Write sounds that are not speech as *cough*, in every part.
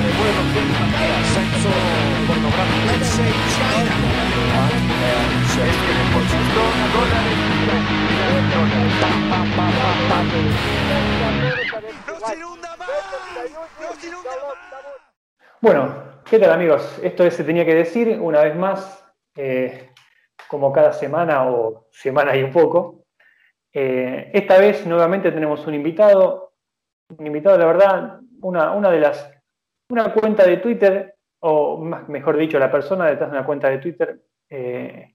de vuelo el ascenso pornográfico. Bueno, ¿qué tal amigos? Esto es Se tenía que decir una vez más, eh, como cada semana o semana y un poco. Eh, esta vez nuevamente tenemos un invitado, un invitado, la verdad, una, una de las, una cuenta de Twitter, o más, mejor dicho, la persona detrás de una cuenta de Twitter, eh,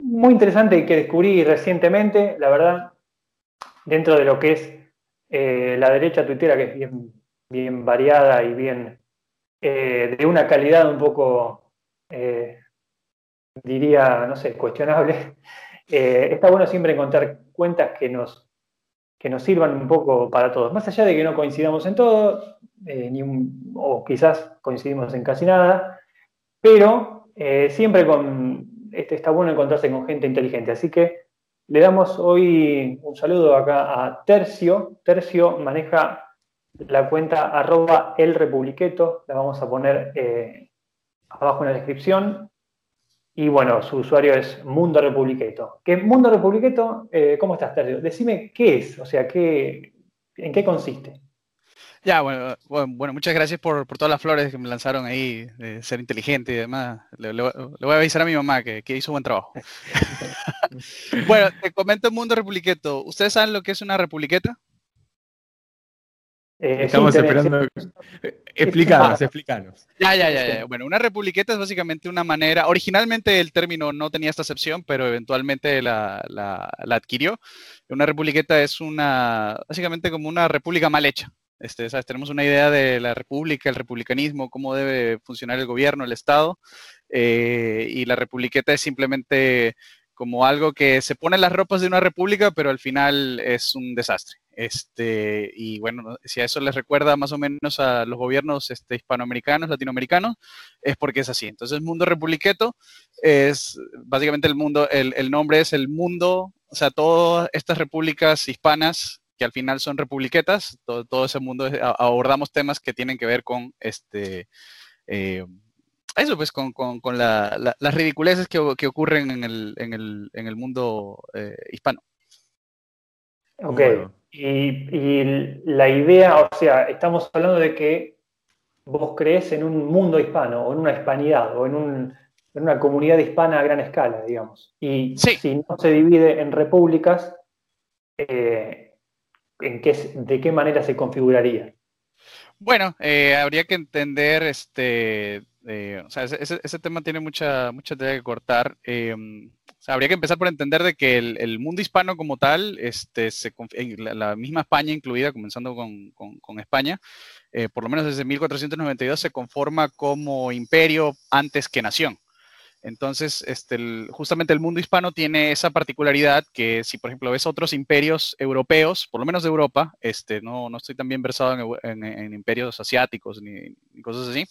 muy interesante que descubrí recientemente, la verdad, dentro de lo que es eh, la derecha tuitera, que es bien, bien variada y bien de una calidad un poco, diría, no sé, cuestionable. *laughs* está bueno siempre encontrar cuentas que nos, que nos sirvan un poco para todos. Más allá de que no coincidamos en todo, eh, ni o quizás coincidimos en casi nada, pero eh, siempre con, este, está bueno encontrarse con gente inteligente. Así que le damos hoy un saludo acá a Tercio. Tercio maneja la cuenta arroba el la vamos a poner eh, abajo en la descripción. Y bueno, su usuario es Mundo Republiqueto. ¿Qué Mundo Republiqueto? Eh, ¿Cómo estás, Tercio? Decime qué es, o sea, qué, ¿en qué consiste? Ya, bueno, bueno, muchas gracias por, todas las flores que me lanzaron ahí, de ser inteligente y demás. Le, voy a avisar a mi mamá que, que hizo buen trabajo. *laughs* *laughs* bueno, te comento Mundo Republiqueto. ¿Ustedes saben lo que es una republiqueta? Eh, Estamos esperando. *laughs* Explícanos, explícanos. Ya, ya, ya, Bueno, una republiqueta es básicamente una manera. Originalmente el término no tenía esta acepción, pero eventualmente la, adquirió. Una republiqueta es una. Básicamente como una república mal hecha. Este, ¿sabes? Tenemos una idea de la república, el republicanismo, cómo debe funcionar el gobierno, el Estado. Eh, y la republiqueta es simplemente como algo que se pone las ropas de una república, pero al final es un desastre. Este, y bueno, si a eso les recuerda más o menos a los gobiernos este, hispanoamericanos, latinoamericanos, es porque es así. Entonces, Mundo Republiqueto es básicamente el mundo, el, nombre es el mundo, o sea, todas estas repúblicas hispanas que al final son republiquetas, todo, ese mundo, abordamos temas que tienen que ver con este... Eh, eso, pues, con, las ridiculeces que, ocurren en el, mundo eh, hispano. Ok. Y, la idea, o sea, estamos hablando de que vos crees en un mundo hispano, o en una hispanidad, o en, una comunidad hispana a gran escala, digamos. Y si no se divide en repúblicas, eh, ¿en qué, ¿de qué manera se configuraría? Bueno, eh, habría que entender, este, eh, o sea, ese, tema tiene mucha, mucha tela que cortar. Em, habría que empezar por entender de que el, mundo hispano como tal, este, se, la, misma España incluida, comenzando con, España, eh, por lo menos desde 1492 se conforma como imperio antes que nación. Entonces, este, justamente el mundo hispano tiene esa particularidad que si, por ejemplo, ves otros imperios europeos, por lo menos de Europa, este, no, no estoy tan bien versado en, imperios asiáticos ni, cosas así,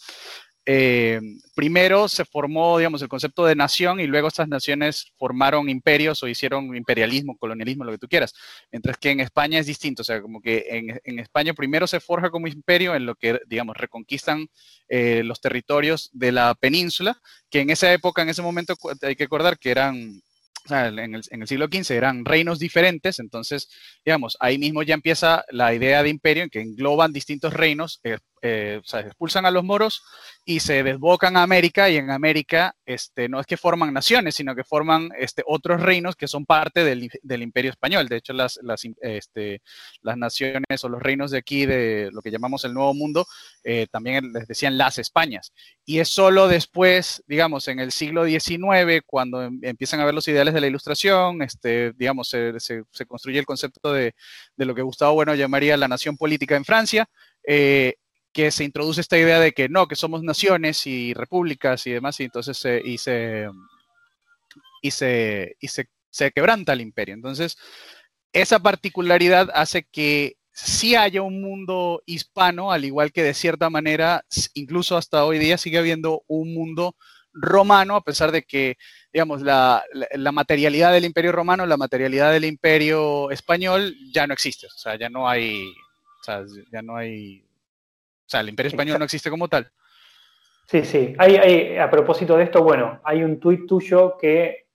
eh, primero se formó, digamos, el concepto de nación y luego estas naciones formaron imperios o hicieron imperialismo, colonialismo, lo que tú quieras. Mientras que en España es distinto, o sea, como que en, España primero se forja como imperio en lo que, digamos, reconquistan eh, los territorios de la península, que en esa época, en ese momento, hay que recordar que eran en, el, siglo XV eran reinos diferentes, entonces, digamos, ahí mismo ya empieza la idea de imperio en que engloban distintos reinos, eh, eh, o sea, expulsan a los moros y se desbocan a América y en América este, no es que forman naciones, sino que forman este, otros reinos que son parte del, imperio español. De hecho, las, las, este, las, naciones o los reinos de aquí, de lo que llamamos el Nuevo Mundo, eh, también les decían las Españas. Y es solo después, digamos, en el siglo XIX, cuando em, empiezan a ver los ideales de la ilustración, este, digamos, se, se, construye el concepto de, de, lo que Gustavo Bueno llamaría la nación política en Francia. Eh, que se introduce esta idea de que no, que somos naciones y repúblicas y demás, y entonces se, y se, y se, y se, quebranta el imperio. Entonces, esa particularidad hace que sí haya un mundo hispano, al igual que de cierta manera, incluso hasta hoy día sigue habiendo un mundo romano, a pesar de que, digamos, la, la, materialidad del imperio romano, la materialidad del imperio español ya no existe, o sea, ya no hay, o sea, ya no hay sea, el imperio español no existe como tal. Sí, sí. Hay, hay, a propósito de esto, bueno, hay un tuit tuyo que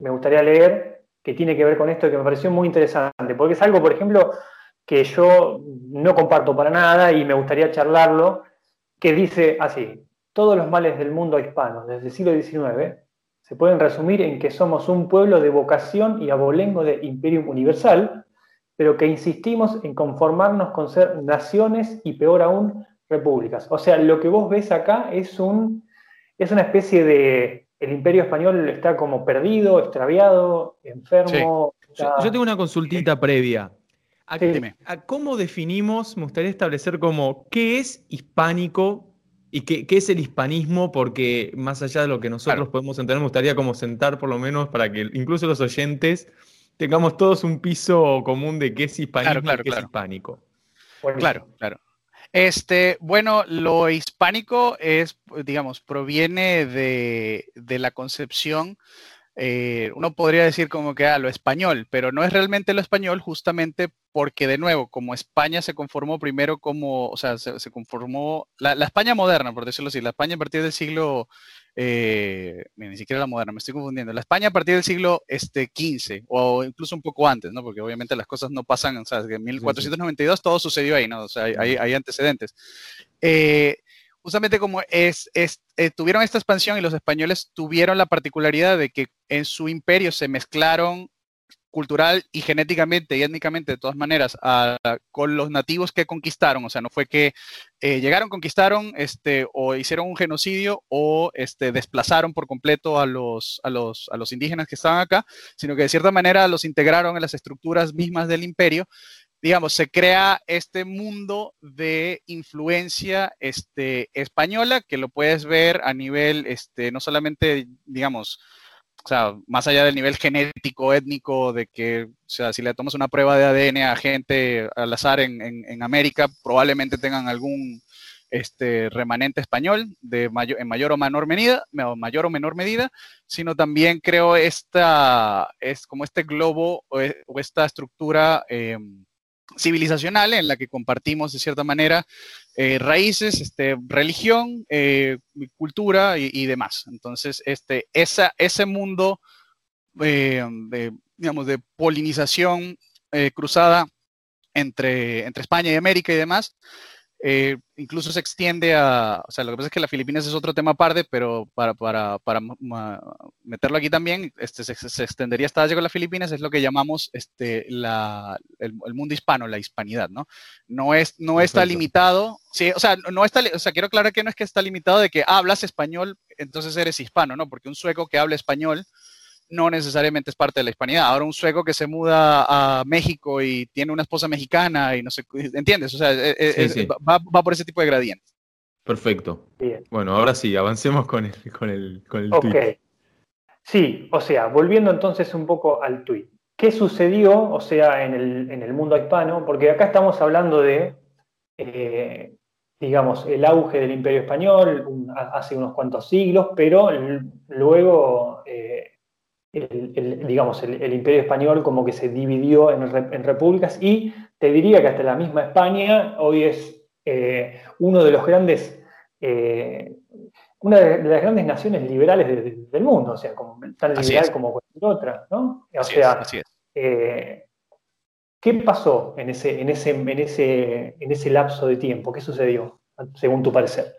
me gustaría leer que tiene que ver con esto que me pareció muy interesante, porque es algo, por ejemplo, que yo no comparto para nada y me gustaría charlarlo, que dice así, todos los males del mundo hispano desde el siglo XIX se pueden resumir en que somos un pueblo de vocación y abolengo de imperium universal, pero que insistimos en conformarnos con ser naciones y peor aún, repúblicas. O sea, lo que vos ves acá es, un, es una especie de... El imperio español está como perdido, extraviado, enfermo. Yo, tengo una consultita previa. ¿A, ¿Cómo definimos, me gustaría establecer como, qué es hispánico y qué, es el hispanismo? Porque más allá de lo que nosotros podemos entender, me gustaría como sentar por lo menos para que incluso los oyentes tengamos todos un piso común de qué es hispanismo y qué es hispánico. Claro, claro. Este, bueno, lo hispánico es, digamos, proviene de, la concepción, eh, uno podría decir como que ah, lo español, pero no es realmente lo español justamente porque, de nuevo, como España se conformó primero como, o sea, se, conformó, la, España moderna, por decirlo así, la España a partir del siglo eh, ni siquiera la moderna, me estoy confundiendo. La España a partir del siglo este, XV o incluso un poco antes, ¿no? Porque obviamente las cosas no pasan, o sea, en 1492 todo sucedió ahí, ¿no? O sea, hay, antecedentes. Eh, justamente como es, eh, tuvieron esta expansión y los españoles tuvieron la particularidad de que en su imperio se mezclaron cultural y genéticamente y étnicamente de todas maneras con los nativos que conquistaron. O sea, no fue que eh, llegaron, conquistaron este, o hicieron un genocidio o este, desplazaron por completo a los, a, los, a los indígenas que estaban acá, sino que de cierta manera los integraron en las estructuras mismas del imperio digamos, se crea este mundo de influencia este, española que lo puedes ver a nivel, este, no solamente, digamos, o sea, más allá del nivel genético, étnico, de que, o sea, si le tomas una prueba de ADN a gente al azar en, en, América, probablemente tengan algún este, remanente español de mayor, en mayor o menor medida, mayor o menor medida, sino también creo esta, es como este globo o, e, esta estructura em, civilizacional en la que compartimos de cierta manera eh, raíces, este, religión, eh, cultura y, demás. Entonces, este, esa, ese mundo eh, de, digamos, de polinización cruzada entre, entre España y América y demás, eh, incluso se extiende a, o sea, lo que pasa es que las Filipinas es otro tema aparte, pero para, para, para meterlo aquí también, este, se, extendería hasta con las Filipinas, es lo que llamamos este, la, el, mundo hispano, la hispanidad, ¿no? No, es, no está limitado, sí, o sea, no está, o sea, quiero aclarar que no es que está limitado de que hablas español, entonces eres hispano, ¿no? Porque un sueco que habla español, no necesariamente es parte de la hispanidad. Ahora un sueco que se muda a México y tiene una esposa mexicana y no sé, ¿entiendes? O sea, e, e, Va, por ese tipo de gradientes. Perfecto. Bueno, ahora sí, avancemos con el, con el, con Sí, o sea, volviendo entonces un poco al tweet. ¿Qué sucedió, o sea, en el, mundo hispano? Porque acá estamos hablando de, eh, digamos, el auge del imperio español hace unos cuantos siglos, pero luego eh, el, digamos, el, imperio español como que se dividió en, repúblicas y te diría que hasta la misma España hoy es eh, uno de los grandes, eh, una de las grandes naciones liberales del mundo, o sea, como, tan liberal como cualquier otra, ¿no? O sea, eh, ¿qué pasó en ese, en, ese, en, ese, en ese lapso de tiempo? ¿Qué sucedió, según tu parecer?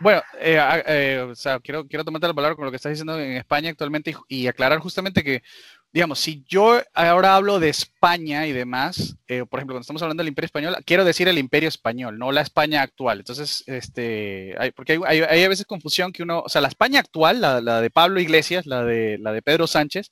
Bueno, eh, eh, o sea, quiero, quiero tomarte la palabra con lo que estás diciendo en España actualmente y, aclarar justamente que, digamos, si yo ahora hablo de España y demás, eh, por ejemplo, cuando estamos hablando del Imperio Español, quiero decir el Imperio Español, no la España actual. Entonces, este, hay, porque hay, a veces confusión que uno, o sea, la España actual, la, la de Pablo Iglesias, la de, la de Pedro Sánchez,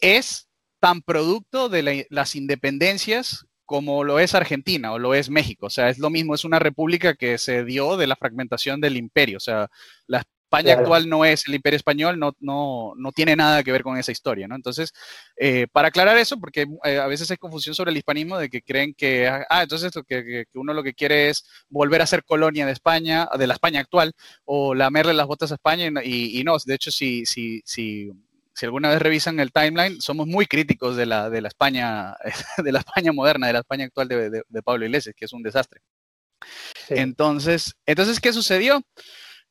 es tan producto de las independencias como lo es Argentina o lo es México. O sea, es lo mismo, es una república que se dio de la fragmentación del imperio. O sea, la España actual no es el imperio español, no, no, no, tiene nada que ver con esa historia, ¿no? Entonces, eh, para aclarar eso, porque eh, a veces hay confusión sobre el hispanismo de que creen que, ah, entonces que, que, uno lo que quiere es volver a ser colonia de España, de la España actual, o lamerle las botas a España, y, y no, de hecho, si, si, si si alguna vez revisan el timeline, somos muy críticos de la, de la España, *laughs* de la España moderna, de la España actual de, Pablo Iglesias, que es un desastre. Entonces, entonces, ¿qué sucedió?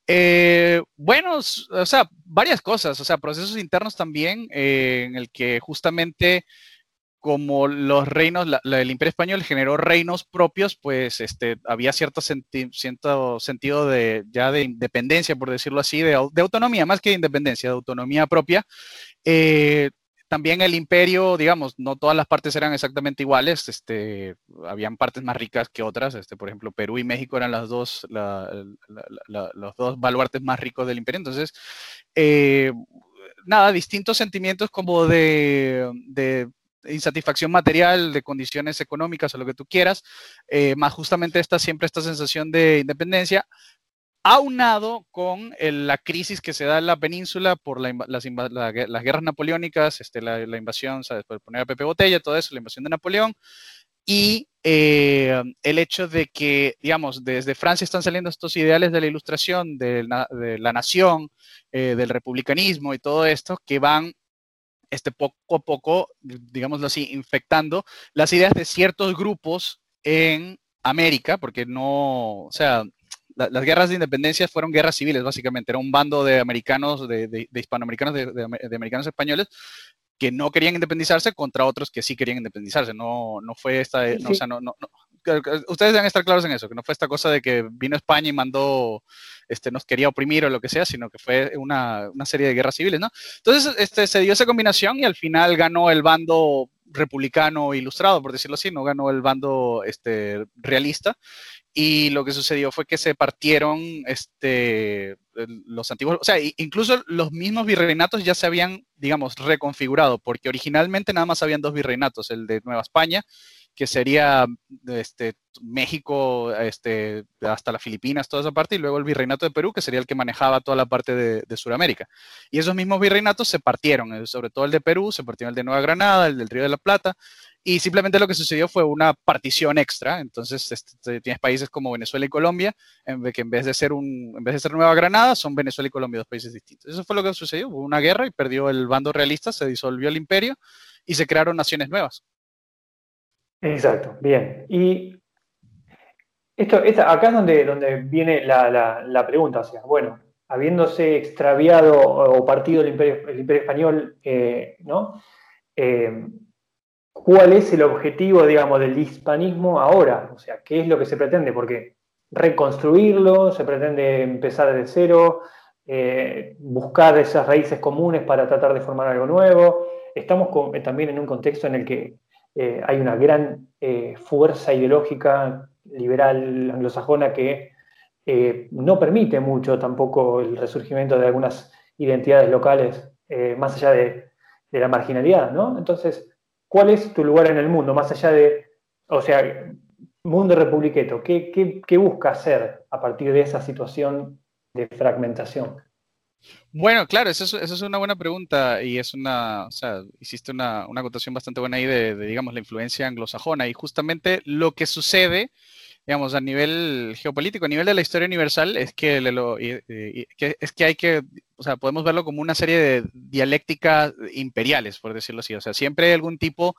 Eh, bueno, o sea, varias cosas, o sea, procesos internos también, eh, en el que justamente como los reinos, el Imperio Español generó reinos propios, pues este, había cierto, cierto sentido de, ya de independencia, por decirlo así, de, autonomía, más que de independencia, de autonomía propia. Eh, también el imperio, digamos, no todas las partes eran exactamente iguales, este, habían partes más ricas que otras, este, por ejemplo, Perú y México eran las dos, los dos baluartes más ricos del imperio, entonces, eh, nada, distintos sentimientos como de, insatisfacción material, de condiciones económicas o lo que tú quieras, eh, más justamente esta, siempre esta sensación de independencia, aunado con la crisis que se da en la península por las, guerras napoleónicas, este, la, invasión, ¿sabes? por poner a Pepe Botella, todo eso, la invasión de Napoleón, y eh, el hecho de que, digamos, desde Francia están saliendo estos ideales de la ilustración, de la, nación, eh, del republicanismo y todo esto, que van este, poco a poco, digámoslo así, infectando las ideas de ciertos grupos en América, porque no, o sea, las guerras de independencia fueron guerras civiles, básicamente. Era un bando de americanos, de, hispanoamericanos, de, americanos españoles, que no querían independizarse contra otros que sí querían independizarse. No, no fue esta, no, o sea, no, no, ustedes deben estar claros en eso, que no fue esta cosa de que vino España y mandó, este, nos quería oprimir o lo que sea, sino que fue una, una serie de guerras civiles, ¿no? Entonces, este, se dio esa combinación y al final ganó el bando republicano ilustrado, por decirlo así, no ganó el bando este, realista. Y lo que sucedió fue que se partieron este, los antiguos, o sea, incluso los mismos virreinatos ya se habían, digamos, reconfigurado, porque originalmente nada más habían dos virreinatos, el de Nueva España, que sería este, México este, hasta las Filipinas, toda esa parte, y luego el virreinato de Perú, que sería el que manejaba toda la parte de, de Sudamérica. Y esos mismos virreinatos se partieron, eh, sobre todo el de Perú, se partió el de Nueva Granada, el del Río de la Plata, y simplemente lo que sucedió fue una partición extra. Entonces este, tienes países como Venezuela y Colombia, en que en vez de ser un, en vez de ser Nueva Granada, son Venezuela y Colombia dos países distintos. Eso fue lo que sucedió. Hubo una guerra y perdió el bando realista, se disolvió el imperio y se crearon naciones nuevas. Exacto, bien. Y esto, acá es donde, donde viene la, pregunta, o sea, bueno, habiéndose extraviado o partido el imperio, el imperio español, eh, ¿no? Eh, cuál es el objetivo, digamos, del hispanismo ahora, o sea, qué es lo que se pretende, porque reconstruirlo, se pretende empezar desde cero, eh, buscar esas raíces comunes para tratar de formar algo nuevo. Estamos también en un contexto en el que eh, hay una gran fuerza ideológica liberal anglosajona que no permite mucho tampoco el resurgimiento de algunas identidades locales más allá de, de la marginalidad, ¿no? Entonces, ¿Cuál es tu lugar en el mundo, más allá de, o sea, mundo republiqueto? ¿Qué, busca hacer a partir de esa situación de fragmentación? Bueno, claro, eso es, una buena pregunta y es una, o sea, hiciste una, una acotación bastante buena ahí de, digamos, la influencia anglosajona y justamente lo que sucede, digamos, a nivel geopolítico, a nivel de la historia universal, es que, es que hay que o sea, podemos verlo como una serie de dialécticas imperiales, por decirlo así. O sea, siempre hay algún tipo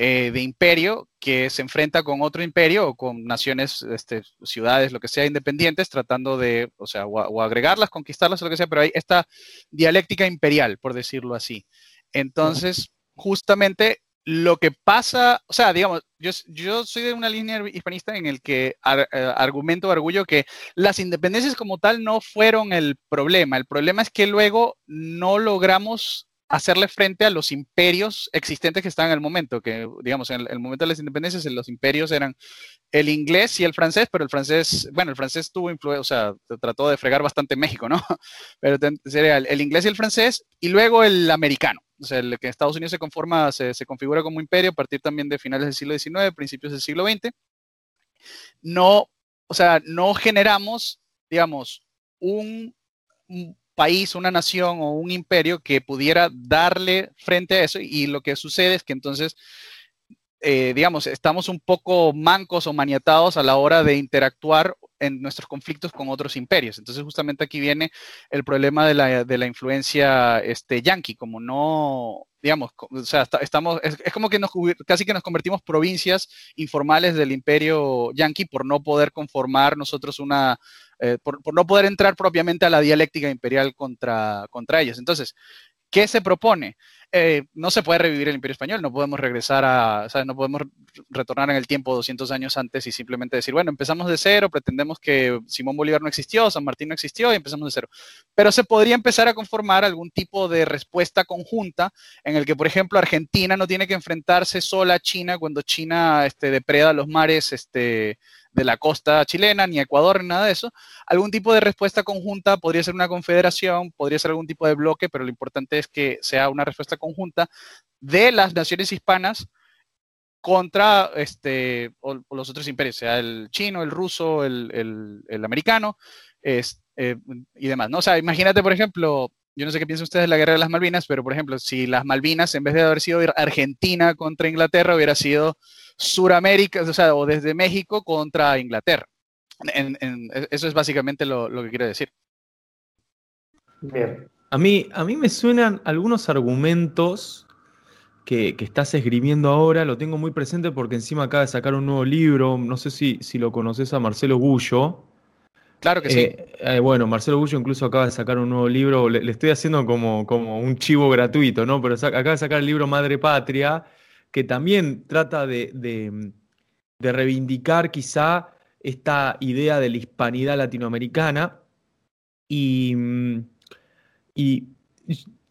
eh, de imperio que se enfrenta con otro imperio o con naciones, este, ciudades, lo que sea, independientes, tratando de, o sea, o, agregarlas, conquistarlas, o lo que sea, pero hay esta dialéctica imperial, por decirlo así. Entonces, justamente lo que pasa, o sea, digamos, yo, yo soy de una línea hispanista en el que eh, argumento, argullo que las independencias como tal no fueron el problema. El problema es que luego no logramos hacerle frente a los imperios existentes que estaban en el momento, que digamos, en el, momento de las independencias los imperios eran el inglés y el francés, pero el francés, bueno, el francés tuvo influencia, o sea, trató de fregar bastante México, ¿no? *laughs* Pero sería el inglés y el francés y luego el americano o sea, el que Estados Unidos se conforma, se, configura como imperio a partir también de finales del siglo XIX, principios del siglo XX, no, o sea, no generamos, digamos, un, país, una nación o un imperio que pudiera darle frente a eso y lo que sucede es que entonces, eh, digamos, estamos un poco mancos o maniatados a la hora de interactuar en nuestros conflictos con otros imperios. Entonces, justamente aquí viene el problema de la, de la influencia este, yanqui, como no, digamos, o sea, estamos, es, como que nos, casi que nos convertimos provincias informales del imperio yanqui por no poder conformar nosotros una, eh, por, no poder entrar propiamente a la dialéctica imperial contra, contra ellos. Entonces, ¿qué se propone? Eh, no se puede revivir el Imperio Español, no podemos regresar a, o sea, no podemos retornar en el tiempo 200 años antes y simplemente decir, bueno, empezamos de cero, pretendemos que Simón Bolívar no existió, San Martín no existió y empezamos de cero. Pero se podría empezar a conformar algún tipo de respuesta conjunta en el que, por ejemplo, Argentina no tiene que enfrentarse sola a China cuando China este, depreda los mares este, de la costa chilena, ni Ecuador, ni nada de eso. Algún tipo de respuesta conjunta podría ser una confederación, podría ser algún tipo de bloque, pero lo importante es que sea una respuesta conjunta de las naciones hispanas contra este, los otros imperios, sea el chino, el ruso, el, americano es, eh, y demás. ¿no? O sea, imagínate, por ejemplo, yo no sé qué piensan ustedes de la guerra de las Malvinas, pero por ejemplo, si las Malvinas, en vez de haber sido Argentina contra Inglaterra, hubiera sido Suramérica, o sea, o desde México contra Inglaterra. eso es básicamente lo, que quiero decir. A mí, a mí me suenan algunos argumentos que, estás esgrimiendo ahora, lo tengo muy presente porque encima acaba de sacar un nuevo libro, no sé si, si lo conoces a Marcelo Gullo. Claro que sí. Eh, eh, bueno, Marcelo Gullo incluso acaba de sacar un nuevo libro, le, estoy haciendo como, como un chivo gratuito, ¿no? Pero acaba de sacar el libro Madre Patria, que también trata de, reivindicar quizá esta idea de la hispanidad latinoamericana y,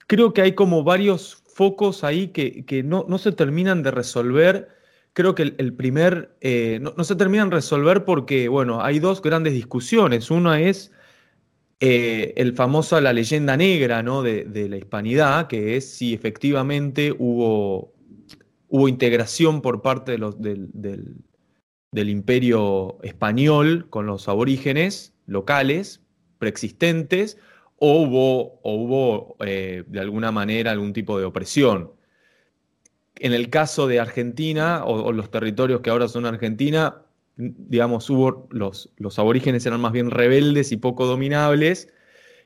creo que hay como varios focos ahí que, no, se terminan de resolver. Creo que el, primer, eh, no, se terminan resolver porque, bueno, hay dos grandes discusiones. Una es eh, el famoso la leyenda negra ¿no? de, de, la hispanidad, que es si efectivamente hubo hubo integración por parte de los, del, del, imperio español con los aborígenes locales, preexistentes, o hubo, o hubo eh, de alguna manera algún tipo de opresión. En el caso de Argentina, o, los territorios que ahora son Argentina, digamos, hubo los, los aborígenes eran más bien rebeldes y poco dominables,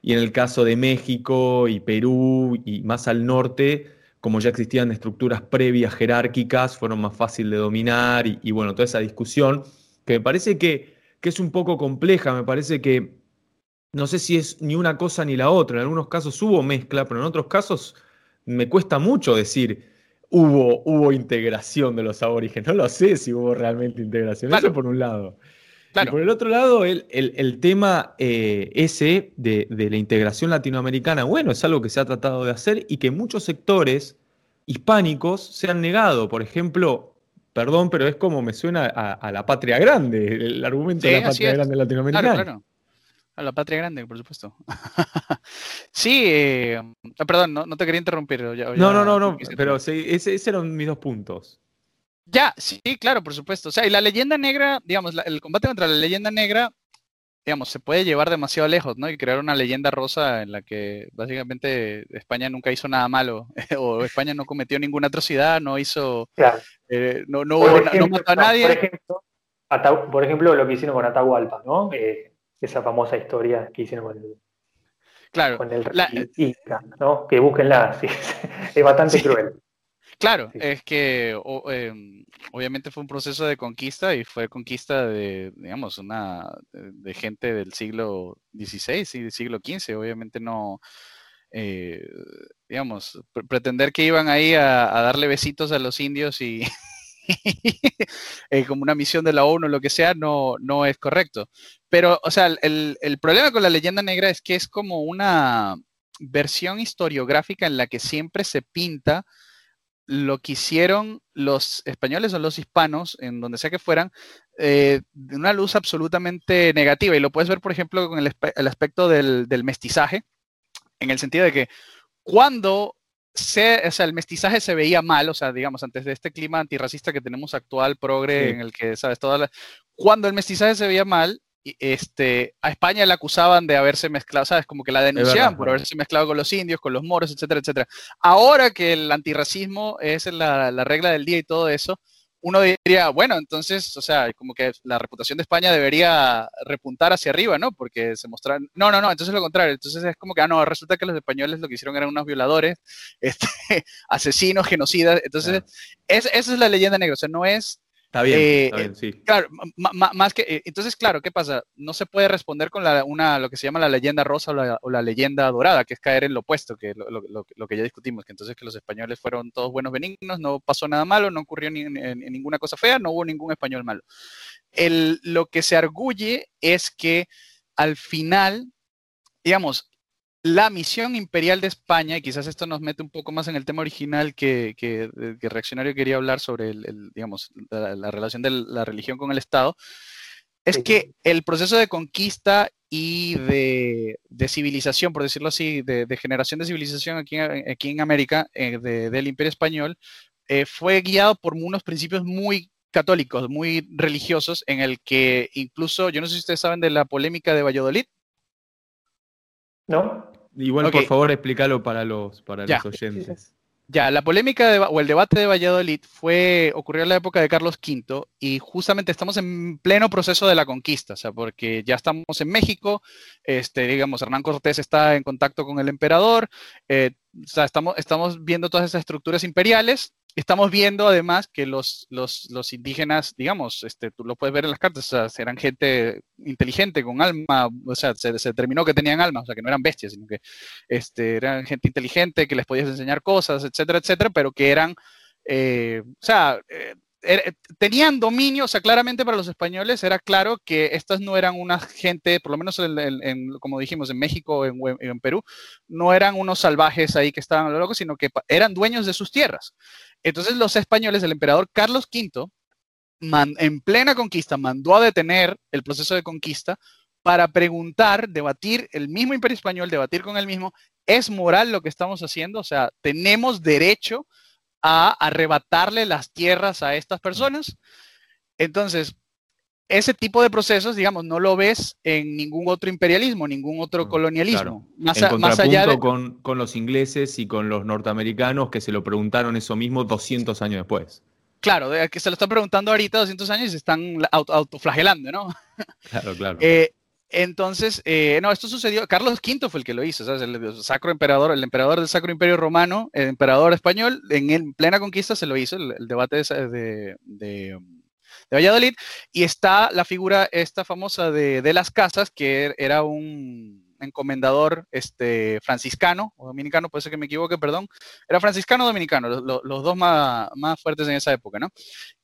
y en el caso de México y Perú y más al norte, como ya existían estructuras previas jerárquicas, fueron más fácil de dominar y, bueno, toda esa discusión que me parece que, que, es un poco compleja, me parece que no sé si es ni una cosa ni la otra, en algunos casos hubo mezcla, pero en otros casos me cuesta mucho decir hubo, hubo integración de los aborígenes, no lo sé si hubo realmente integración, eso por un lado. Y por el otro lado, el, el, tema eh, ese de, la integración latinoamericana, bueno, es algo que se ha tratado de hacer y que muchos sectores hispánicos se han negado. Por ejemplo, perdón, pero es como me suena a, la patria grande, el argumento de la patria grande latinoamericana. Claro, claro. A la patria grande, por supuesto. *laughs* sí, eh, ah, perdón, no, te quería interrumpir. no, no, no, no, pero sí, esos eran mis dos puntos. Ya, sí, claro, por supuesto. O sea, y la leyenda negra, digamos, el combate contra la leyenda negra, digamos, se puede llevar demasiado lejos, ¿no? Y crear una leyenda rosa en la que básicamente España nunca hizo nada malo, *laughs* o España no cometió ninguna atrocidad, no hizo, eh, no, no, mató a nadie. Por ejemplo, lo que hicieron con Atahualpa, ¿no? Eh, esa famosa historia que hicieron con el, claro, con el Inca, ¿no? Que búsquenla, *laughs* sí, es bastante cruel. Claro, es que em, obviamente fue un proceso de conquista y fue conquista de, digamos, una de, gente del siglo XVI y del siglo XV. Obviamente no, eh, digamos, pretender que iban ahí a, darle besitos a los indios y *laughs* eh, como una misión de la ONU o lo que sea, no, no es correcto. Pero, o sea, el, el problema con la leyenda negra es que es como una versión historiográfica en la que siempre se pinta lo que hicieron los españoles o los hispanos, en donde sea que fueran, eh, de una luz absolutamente negativa. Y lo puedes ver, por ejemplo, con el, aspecto del, mestizaje, en el sentido de que cuando se, o sea, el mestizaje se veía mal, o sea, digamos, antes de este clima antirracista que tenemos actual, progre, en el que, ¿sabes? Toda cuando el mestizaje se veía mal, este, a España la acusaban de haberse mezclado, ¿sabes? Como que la denunciaban por haberse mezclado con los indios, con los moros, etcétera, etcétera. Ahora que el antirracismo es la, regla del día y todo eso, uno diría, bueno, entonces, o sea, como que la reputación de España debería repuntar hacia arriba, ¿no? Porque se mostraron, no, no, no, entonces lo contrario, entonces es como que, ah, no, resulta que los españoles lo que hicieron eran unos violadores, *laughs* este, asesinos, genocidas, entonces, esa es la leyenda negra, o sea, no es Está bien, eh, está bien, sí. Claro, más que, eh, entonces, claro, ¿qué pasa? No se puede responder con la, una, lo que se llama la leyenda rosa o la, leyenda dorada, que es caer en lo opuesto, que lo, lo, lo, que ya discutimos, que entonces que los españoles fueron todos buenos benignos, no pasó nada malo, no ocurrió ni, ninguna cosa fea, no hubo ningún español malo. El, lo que se arguye es que al final, digamos, la misión imperial de España, y quizás esto nos mete un poco más en el tema original que, que, Reaccionario quería hablar sobre el, digamos, la, relación de la religión con el Estado, es que el proceso de conquista y de, civilización, por decirlo así, de, generación de civilización aquí, aquí en América, eh, del Imperio Español, eh, fue guiado por unos principios muy católicos, muy religiosos, en el que incluso, yo no sé si ustedes saben de la polémica de Valladolid, ¿No? Igual, por favor, explícalo para los, para los oyentes. Ya, la polémica o el debate de Valladolid fue, ocurrió en la época de Carlos V y justamente estamos en pleno proceso de la conquista, o sea, porque ya estamos en México, este, digamos, Hernán Cortés está en contacto con el emperador, eh, o sea, estamos, estamos viendo todas esas estructuras imperiales estamos viendo además que los, los, los, indígenas, digamos, este, tú lo puedes ver en las cartas, eran gente inteligente, con alma, o sea, se, determinó que tenían alma, o sea, que no eran bestias, sino que este, eran gente inteligente, que les podías enseñar cosas, etcétera, etcétera, pero que eran, eh, o sea, eh, Tenían dominio, o sea, claramente para los españoles era claro que estas no eran una gente, por lo menos en, como dijimos, en México en, Perú, no eran unos salvajes ahí que estaban a lo loco, sino que eran dueños de sus tierras. Entonces los españoles, el emperador Carlos V, en plena conquista, mandó a detener el proceso de conquista para preguntar, debatir, el mismo imperio español, debatir con el mismo, ¿es moral lo que estamos haciendo? O sea, ¿tenemos derecho? A arrebatarle las tierras a estas personas. Entonces, ese tipo de procesos, digamos, no lo ves en ningún otro imperialismo, ningún otro colonialismo. Más, en más allá de... con, con, los ingleses y con los norteamericanos que se lo preguntaron eso mismo 200 años después. Claro, que se lo están preguntando ahorita 200 años y se están autoflagelando, ¿no? Claro, claro. *laughs* Eh, entonces, eh, no, esto sucedió, Carlos V fue el que lo hizo, ¿sabes? El, sacro emperador, el emperador del Sacro Imperio Romano, el emperador español, en, plena conquista se lo hizo, el, debate de, Valladolid, y está la figura esta famosa de, las casas, que era un encomendador este, franciscano o dominicano, puede ser que me equivoque, perdón, era franciscano o dominicano, los dos más, más fuertes en esa época, ¿no?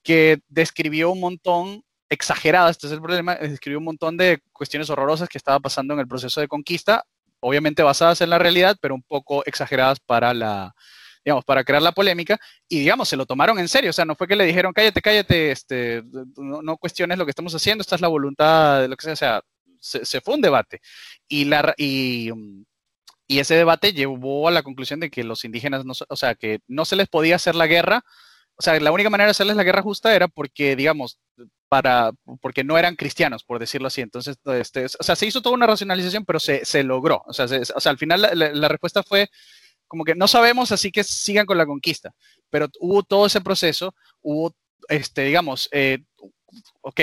Que describió un montón exagerada, este es el problema, escribió un montón de cuestiones horrorosas que estaba pasando en el proceso de conquista, obviamente basadas en la realidad, pero un poco exageradas para la, digamos, para crear la polémica, y digamos, se lo tomaron en serio, o sea, no fue que le dijeron, cállate, cállate, este, no, cuestiones lo que estamos haciendo, esta es la voluntad de lo que sea, o sea, se, fue un debate, y, la, y, y, ese debate llevó a la conclusión de que los indígenas, no, o sea, que no se les podía hacer la guerra, o sea, la única manera de hacerles la guerra justa era porque, digamos, para, porque no eran cristianos, por decirlo así. Entonces, este, o sea, se hizo toda una racionalización, pero se, se logró. O sea, o sea, al final la, respuesta fue como que no sabemos, así que sigan con la conquista. Pero hubo todo ese proceso, hubo, este, digamos, eh, ok,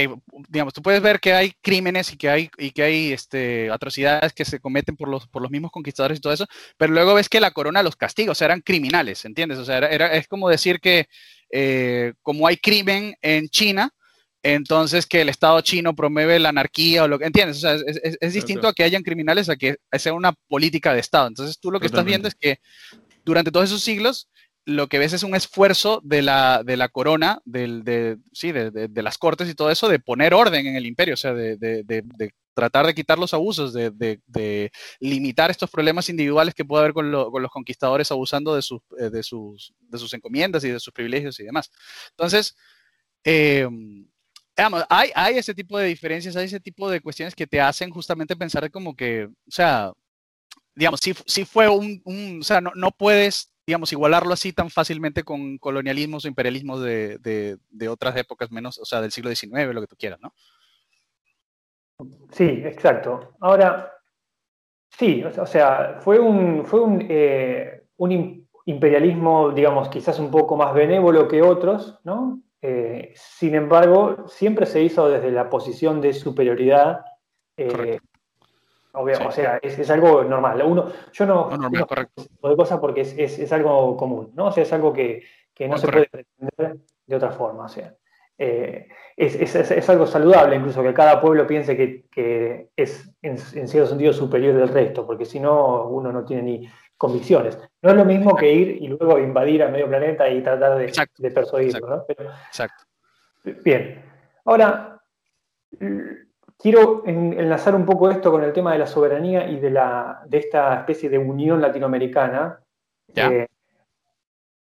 digamos, tú puedes ver que hay crímenes y que hay, y que hay este, atrocidades que se cometen por los, por los mismos conquistadores y todo eso, pero luego ves que la corona los castiga, o sea, eran criminales, ¿entiendes? O sea, era, es como decir que eh, como hay crimen en China, entonces que el Estado chino promueve la anarquía o lo que, ¿entiendes? O sea, es, distinto a que hayan criminales a que sea una política de Estado. Entonces tú lo que estás viendo es que durante todos esos siglos lo que ves es un esfuerzo de la, de la corona, de, sí, de, de, las cortes y todo eso, de poner orden en el imperio, o sea, de, tratar de quitar los abusos, de, limitar estos problemas individuales que puede haber con, con los conquistadores abusando de sus, eh, de, sus, de sus encomiendas y de sus privilegios y demás. Entonces, eh, hay, hay ese tipo de diferencias, hay ese tipo de cuestiones que te hacen justamente pensar como que, o sea, digamos, si, si fue un, un, o sea, no, no, puedes, digamos, igualarlo así tan fácilmente con colonialismos o imperialismos de, de, de, otras épocas menos, o sea, del siglo XIX, lo que tú quieras, ¿no? Sí, exacto. Ahora, sí, o sea, fue un, fue un, eh, un imperialismo, digamos, quizás un poco más benévolo que otros, ¿no? sin embargo, siempre se hizo desde la posición de superioridad. O sea, es, algo normal. Uno, yo no, no, normal, correcto. de cosas porque es, algo común, ¿no? O sea, es algo que, no se puede pretender de otra forma. O sea, eh, es, algo saludable incluso que cada pueblo piense que, es en, cierto sentido superior del resto, porque si no, uno no tiene ni convicciones. No es lo mismo que ir y luego invadir a medio planeta y tratar de, de persuadirlo, ¿no? exacto. Bien. Ahora, Quiero enlazar un poco esto con el tema de la soberanía y de, la, de esta especie de unión latinoamericana. Eh,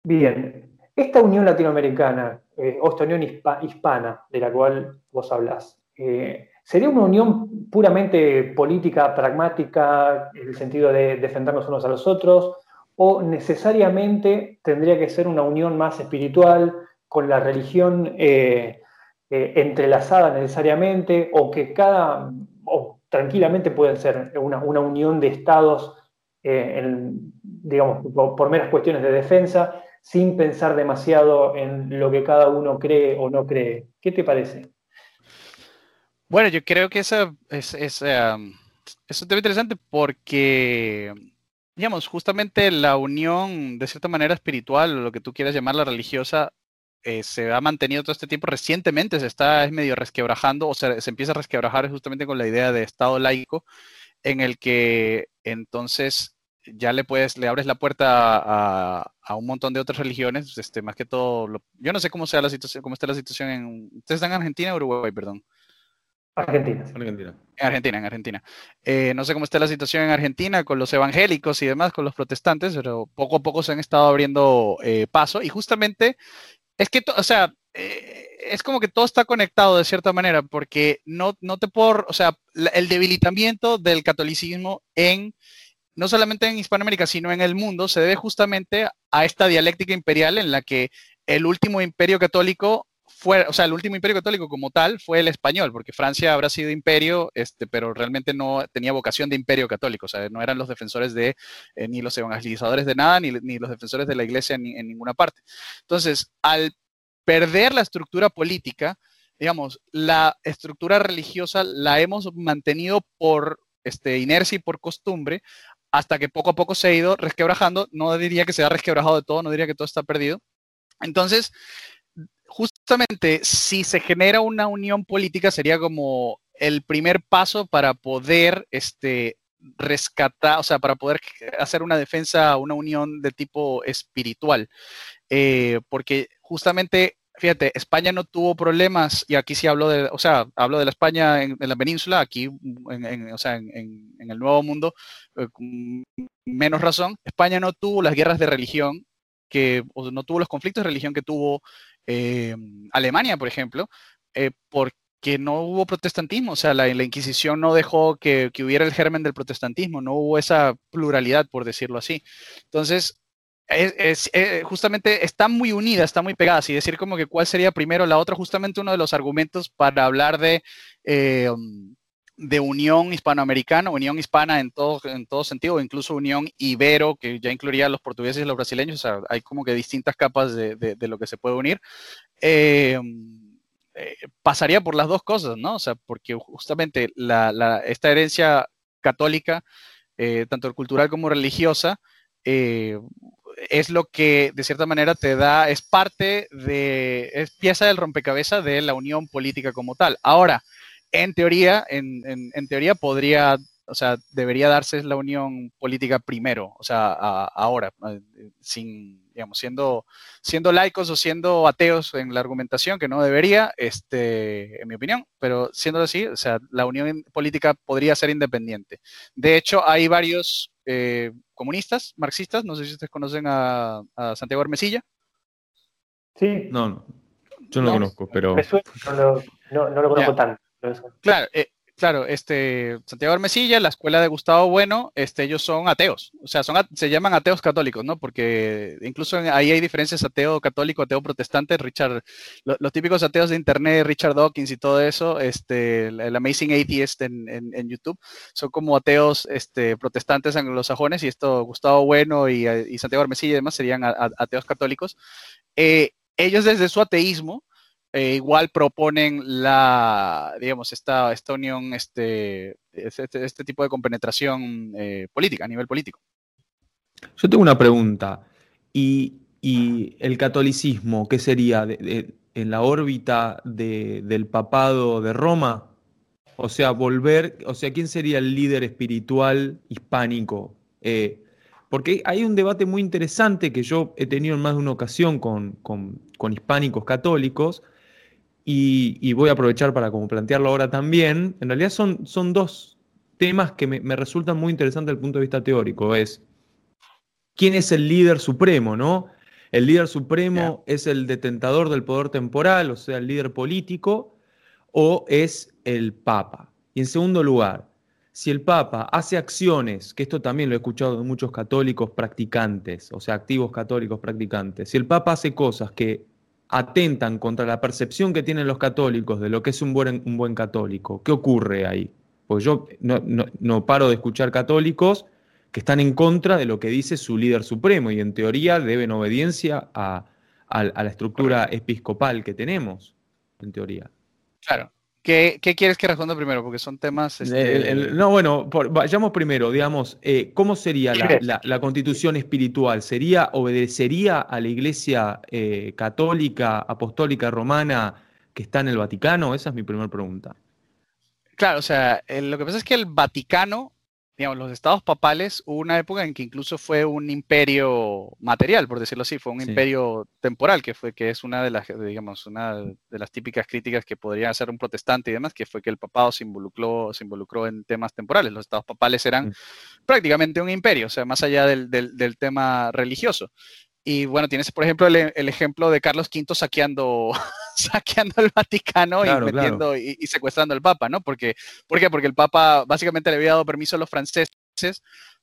bien, esta unión latinoamericana, eh, o esta unión hispana de la cual vos hablás, eh, ¿sería una unión puramente política, pragmática, en el sentido de defendernos unos a los otros? ¿O necesariamente tendría que ser una unión más espiritual, con la religión eh, entrelazada necesariamente o que cada, o tranquilamente pueden ser una, unión de estados, eh, digamos, por, meras cuestiones de defensa, sin pensar demasiado en lo que cada uno cree o no cree. ¿Qué te parece? Bueno, yo creo que eso es, es, um, es un tema interesante porque, digamos, justamente la unión, de cierta manera espiritual, o lo que tú quieras llamarla religiosa, eh, se ha mantenido todo este tiempo, recientemente se está es medio resquebrajando, o sea, se empieza a resquebrajar justamente con la idea de Estado laico, en el que entonces ya le puedes, le abres la puerta a, un montón de otras religiones, este, más que todo, yo no sé cómo sea la situación, cómo está la situación en, ¿ustedes están en Argentina o Uruguay, perdón? Argentina. Argentina. En Argentina, en Argentina. Eh, no sé cómo está la situación en Argentina con los evangélicos y demás, con los protestantes, pero poco a poco se han estado abriendo eh, paso y justamente es que, o sea, eh, es como que todo está conectado de cierta manera, porque no, no te puedo, o sea, el debilitamiento del catolicismo en, no solamente en Hispanoamérica, sino en el mundo, se debe justamente a esta dialéctica imperial en la que el último imperio católico fue, o sea, el último imperio católico como tal fue el español, porque Francia habrá sido imperio, este, pero realmente no tenía vocación de imperio católico, o sea, no eran los defensores de, eh, ni los evangelizadores de nada, ni, los defensores de la iglesia en, ninguna parte. Entonces, al perder la estructura política, digamos, la estructura religiosa la hemos mantenido por este, inercia y por costumbre, hasta que poco a poco se ha ido resquebrajando. No diría que se ha resquebrajado de todo, no diría que todo está perdido. Entonces, justamente si se genera una unión política sería como el primer paso para poder este, rescatar, o sea, para poder hacer una defensa, una unión de tipo espiritual. Eh, porque justamente, fíjate, España no tuvo problemas, y aquí sí hablo de, o sea, hablo de la España en, la península, aquí, en, o sea, en, el Nuevo Mundo, eh, menos razón, España no tuvo las guerras de religión que no tuvo los conflictos de religión que tuvo eh, Alemania, por ejemplo, eh, porque no hubo protestantismo, o sea, la, Inquisición no dejó que, hubiera el germen del protestantismo, no hubo esa pluralidad, por decirlo así. Entonces, es, eh, justamente está muy unida, está muy pegada, y decir como que cuál sería primero la otra, justamente uno de los argumentos para hablar de de unión hispanoamericana, unión hispana en todo, en todo sentido, incluso unión ibero, que ya incluiría a los portugueses y los brasileños, o hay como que distintas capas de, de, lo que se puede unir. Eh, eh, pasaría por las dos cosas, ¿no? O sea, porque justamente la, esta herencia católica, eh, tanto cultural como religiosa, es lo que de cierta manera te da, es parte de, es pieza del rompecabezas de la unión política como tal. Ahora, en teoría, en, en, teoría podría, o sea, debería darse la unión política primero, o sea, ahora, sin, digamos, siendo, siendo laicos o siendo ateos en la argumentación, que no debería, este, en mi opinión, pero siendo así, o sea, la unión política podría ser independiente. De hecho, hay varios eh, comunistas, marxistas, no sé si ustedes conocen a, Santiago Hermesilla. Sí. No, no. Yo no, lo conozco, pero... no, no, lo conozco tanto. Claro, eh, claro, este, Santiago Armesilla, la escuela de Gustavo Bueno, este, ellos son ateos, o sea, son, se llaman ateos católicos, ¿no? Porque incluso ahí hay diferencias ateo católico, ateo protestante, Richard, los típicos ateos de internet, Richard Dawkins y todo eso, este, el, Amazing Atheist en, YouTube, son como ateos este, protestantes anglosajones y esto, Gustavo Bueno y, y Santiago Armesilla y demás serían ateos católicos. Eh, ellos desde su ateísmo, eh, igual proponen la, digamos, esta, esta unión, este, este, este tipo de compenetración eh, política, a nivel político. Yo tengo una pregunta. ¿Y, el catolicismo, qué sería? ¿En la órbita del papado de Roma? O sea, volver, o sea, ¿quién sería el líder espiritual hispánico? Eh, porque hay un debate muy interesante que yo he tenido en más de una ocasión con, con hispánicos católicos, y, voy a aprovechar para como plantearlo ahora también, en realidad son, son dos temas que me, resultan muy interesantes desde el punto de vista teórico. Es quién es el líder supremo, ¿no? El líder supremo es el detentador del poder temporal, o sea, el líder político, o es el Papa. Y en segundo lugar, si el Papa hace acciones, que esto también lo he escuchado de muchos católicos practicantes, o sea, activos católicos practicantes, si el Papa hace cosas que atentan contra la percepción que tienen los católicos de lo que es un buen, un buen católico. ¿Qué ocurre ahí? Pues yo no, paro de escuchar católicos que están en contra de lo que dice su líder supremo y en teoría deben obediencia a la estructura episcopal que tenemos, en teoría. Claro. ¿Qué, quieres que responda primero? Porque son temas... Este, no, bueno, vayamos primero, digamos, eh, ¿cómo sería la, constitución espiritual? ¿Sería, obedecería a la iglesia eh, católica, apostólica, romana que está en el Vaticano? Esa es mi primera pregunta. Claro, o sea, lo que pasa es que el Vaticano digamos, los estados papales, hubo una época en que incluso fue un imperio material, por decirlo así, fue un imperio temporal, que fue que es una de las, digamos, una de las típicas críticas que podría hacer un protestante y demás, que fue que el papado se involucró, se involucró en temas temporales. Los estados papales eran prácticamente un imperio, o sea, más allá del, del tema religioso. Y bueno, tienes, por ejemplo, el, ejemplo de Carlos V saqueando, *laughs* saqueando el Vaticano y, metiendo, y, secuestrando al Papa, ¿no? Porque, ¿Por qué? Porque el Papa básicamente le había dado permiso a los franceses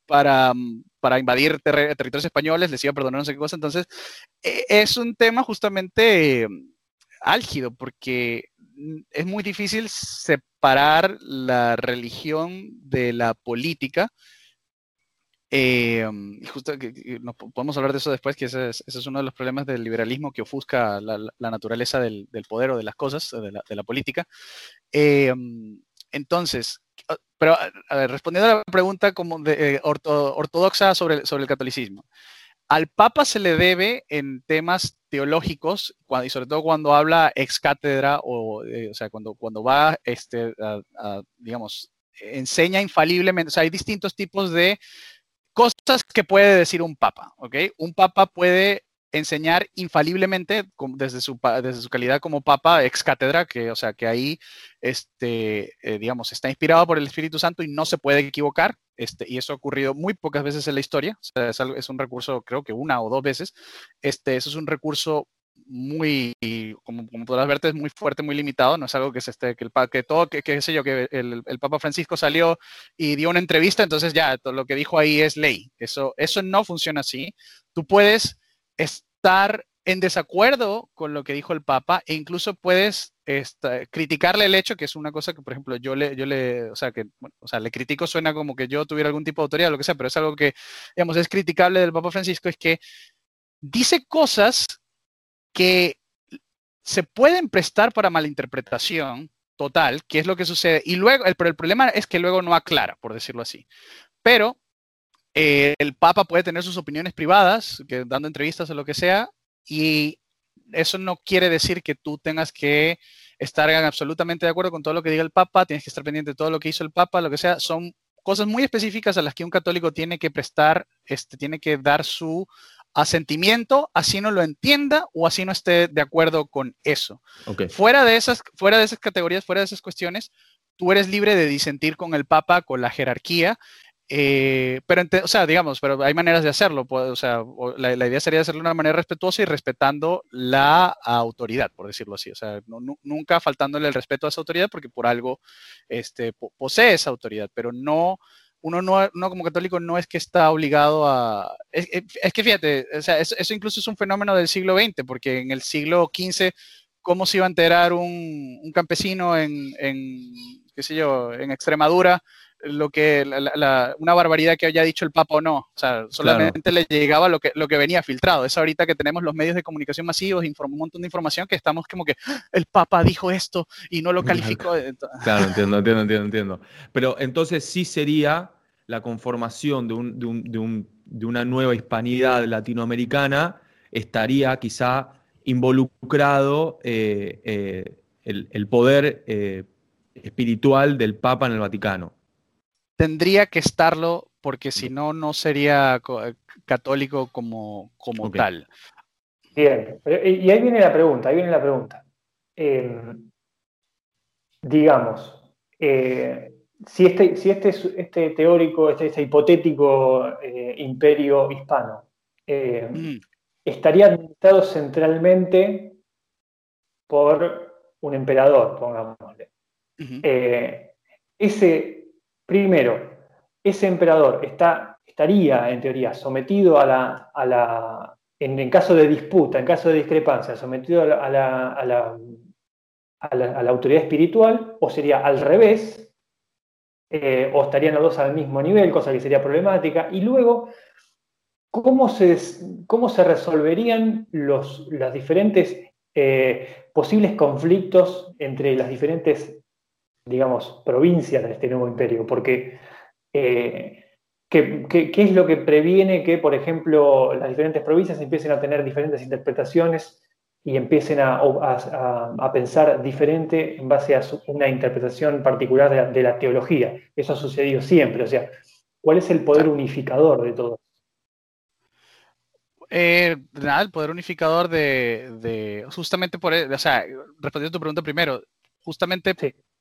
para, para invadir territorios españoles, les iba a perdonar no sé qué cosa. Entonces, e, es un tema justamente álgido, porque es muy difícil separar la religión de la política eh, y justo que, podemos hablar de eso después, que ese es, uno de los problemas del liberalismo que ofusca la, naturaleza del, poder o de las cosas, de la, política. Eh, entonces, ah, pero respondiendo a la pregunta como de, eh, ortodoxa sobre, sobre el catolicismo, al Papa se le debe en temas teológicos, y sobre todo cuando habla ex cátedra, o, o sea, cuando, cuando va, este, digamos, enseña infaliblemente, o sea, hay distintos tipos de cosas que puede decir un papa, ¿ok? Un papa puede enseñar infaliblemente desde su, desde su calidad como papa ex cátedra, que, o sea, que ahí, este, eh, digamos, está inspirado por el Espíritu Santo y no se puede equivocar, este, y eso ha ocurrido muy pocas veces en la historia, es, es, un recurso, creo que una o dos veces, este, eso es un recurso muy, como, como podrás verte, es muy fuerte, muy limitado, no es algo que se esté, que el que todo, que, que sé yo, que el, el, Papa Francisco salió y dio una entrevista, entonces ya todo lo que dijo ahí es ley. Eso, eso no funciona así. Tú puedes estar en desacuerdo con lo que dijo el Papa e incluso puedes criticarle el hecho, que es una cosa que, por ejemplo, yo le, yo le, o sea, que, bueno, o sea, le critico suena como que yo tuviera algún tipo de autoridad, lo que sea, pero es algo que, digamos, es criticable del Papa Francisco, es que dice cosas que se pueden prestar para malinterpretación total, que es lo que sucede. Y luego, el, pero el problema es que luego no aclara, por decirlo así. Pero eh, el Papa puede tener sus opiniones privadas, que, dando entrevistas o lo que sea, y eso no quiere decir que tú tengas que estar absolutamente de acuerdo con todo lo que diga el Papa, tienes que estar pendiente de todo lo que hizo el Papa, lo que sea. Son cosas muy específicas a las que un católico tiene que prestar, este, tiene que dar su asentimiento, así no lo entienda o así no esté de acuerdo con eso. Fuera, de esas, fuera de esas categorías, fuera de esas cuestiones, tú eres libre de disentir con el Papa, con la jerarquía, eh, pero, o sea, digamos, pero hay maneras de hacerlo. o sea, la, idea sería hacerlo de una manera respetuosa y respetando la autoridad, por decirlo así. O sea, nunca faltándole el respeto a esa autoridad porque por algo este, posee esa autoridad, pero no uno no, como católico no es que está obligado a... Es, que fíjate, o sea, eso, incluso es un fenómeno del siglo XX, porque en el siglo XV, ¿cómo se iba a enterar un, campesino en, qué sé yo, en Extremadura lo que una barbaridad que haya dicho el Papa o no. O sea, solamente le llegaba lo que, lo que venía filtrado. Es ahorita que tenemos los medios de comunicación masivos, un montón de información que estamos como que ¡Ah! el Papa dijo esto y no lo *laughs* calificó. Claro, entiendo, entiendo, entiendo, entiendo. Pero entonces sí sería la conformación de, un, de, un, de, un, de una nueva hispanidad latinoamericana, estaría quizá involucrado eh, eh, el, poder eh, espiritual del Papa en el Vaticano. Tendría que estarlo porque si no, no sería católico como, como tal. Bien, y ahí viene la pregunta, ahí viene la pregunta. Em, digamos, si este, si este, este teórico, este, este hipotético imperio hispano, mm. estaría administrado centralmente por un emperador, pongámosle. Eh, ese, primero, ese emperador está, estaría, en teoría, sometido a la, a la en, caso de disputa, en caso de discrepancia, sometido a la, a la, a la autoridad espiritual, o sería al revés, eh, o estarían los dos al mismo nivel, cosa que sería problemática, y luego, ¿cómo se, cómo se resolverían los, las diferentes eh, posibles conflictos entre las diferentes, digamos, provincias de este nuevo imperio, porque eh, ¿qué, es lo que previene que, por ejemplo, las diferentes provincias empiecen a tener diferentes interpretaciones y empiecen a, pensar diferente en base a una interpretación particular de la, teología? Eso ha sucedido siempre, o sea, ¿cuál es el poder unificador de todo eh, nada, el poder unificador de, justamente por, e, o sea, respondiendo a tu pregunta primero, justamente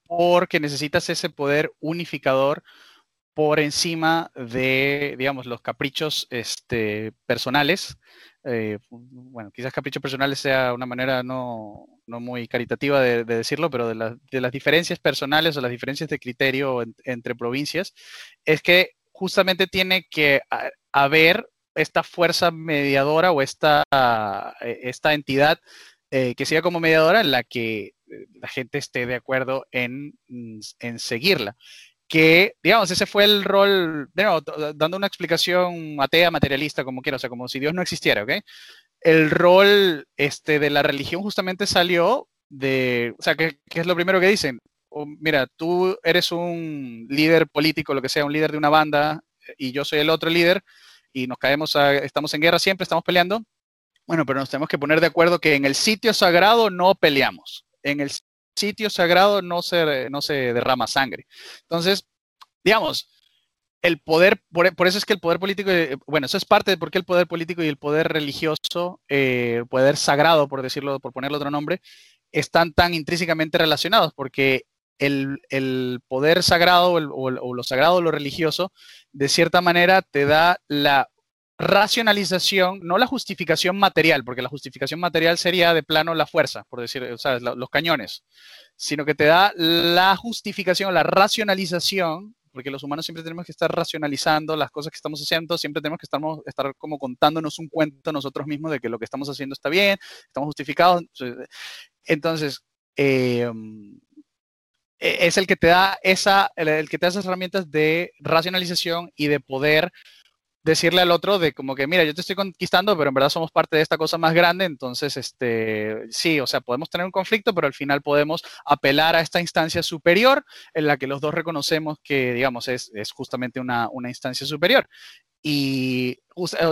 porque necesitas ese poder unificador por encima de, digamos, los caprichos este, personales. Eh, bueno, quizás caprichos personales sea una manera no, muy caritativa de, decirlo, pero de, las diferencias personales o las diferencias de criterio entre provincias, es que justamente tiene que haber esta fuerza mediadora o esta, eh, esta entidad eh, que sea como mediadora en la que eh, la gente esté de acuerdo en, en seguirla. Que, digamos, ese fue el rol, dando una explicación atea, materialista, como quiera, o sea, como si Dios no existiera, ¿ok? El rol este, de la religión justamente salió de, o sea, ¿qué, es lo primero que dicen? mira, tú eres un líder político, lo que sea, un líder de una banda, y yo soy el otro líder, y nos caemos, estamos en guerra siempre, estamos peleando. Bueno, pero nos tenemos que poner de acuerdo que en el sitio sagrado no peleamos. En el sitio sagrado no se, no se derrama sangre. Entonces, digamos, el poder, por, eso es que el poder político, eh, bueno, eso es parte de por qué el poder político y el poder religioso, eh, el poder sagrado, por decirlo, por ponerle otro nombre, están tan intrínsecamente relacionados, porque el, poder sagrado o, lo sagrado, lo religioso, de cierta manera te da la racionalización, no la justificación material, porque la justificación material sería de plano la fuerza, por decir, los cañones, sino que te da la justificación, la racionalización, porque los humanos siempre tenemos que estar racionalizando las cosas que estamos haciendo, siempre tenemos que estar, estar como contándonos un cuento nosotros mismos de que lo que estamos haciendo está bien, estamos justificados. Entonces, eh, e-, es el que te da esa, el, que te da esas herramientas de racionalización y de poder decirle al otro de como que, mira, yo te estoy conquistando, pero en verdad somos parte de esta cosa más grande, entonces, este, sí, o sea, podemos tener un conflicto, pero al final podemos apelar a esta instancia superior en la que los dos reconocemos que, digamos, es, es justamente una, una instancia superior. Y,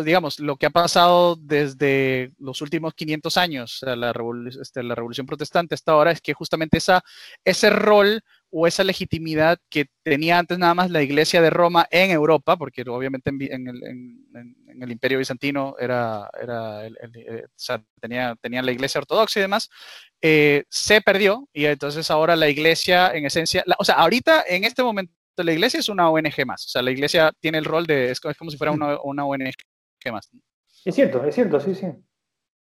digamos, lo que ha pasado desde los últimos 500 años, la, este, la Revolución Protestante hasta ahora, es que justamente esa, ese rol o esa legitimidad que tenía antes nada más la Iglesia de Roma en Europa, porque obviamente en, el, Imperio Bizantino era, era eh, tenía, tenía, la Iglesia ortodoxa y demás, eh, se perdió y entonces ahora la Iglesia en esencia, o sea, ahorita en este momento la iglesia es una ONG más. O sea, la iglesia tiene el rol de, es, como si fuera una, ONG más. Es cierto, es cierto, sí, sí.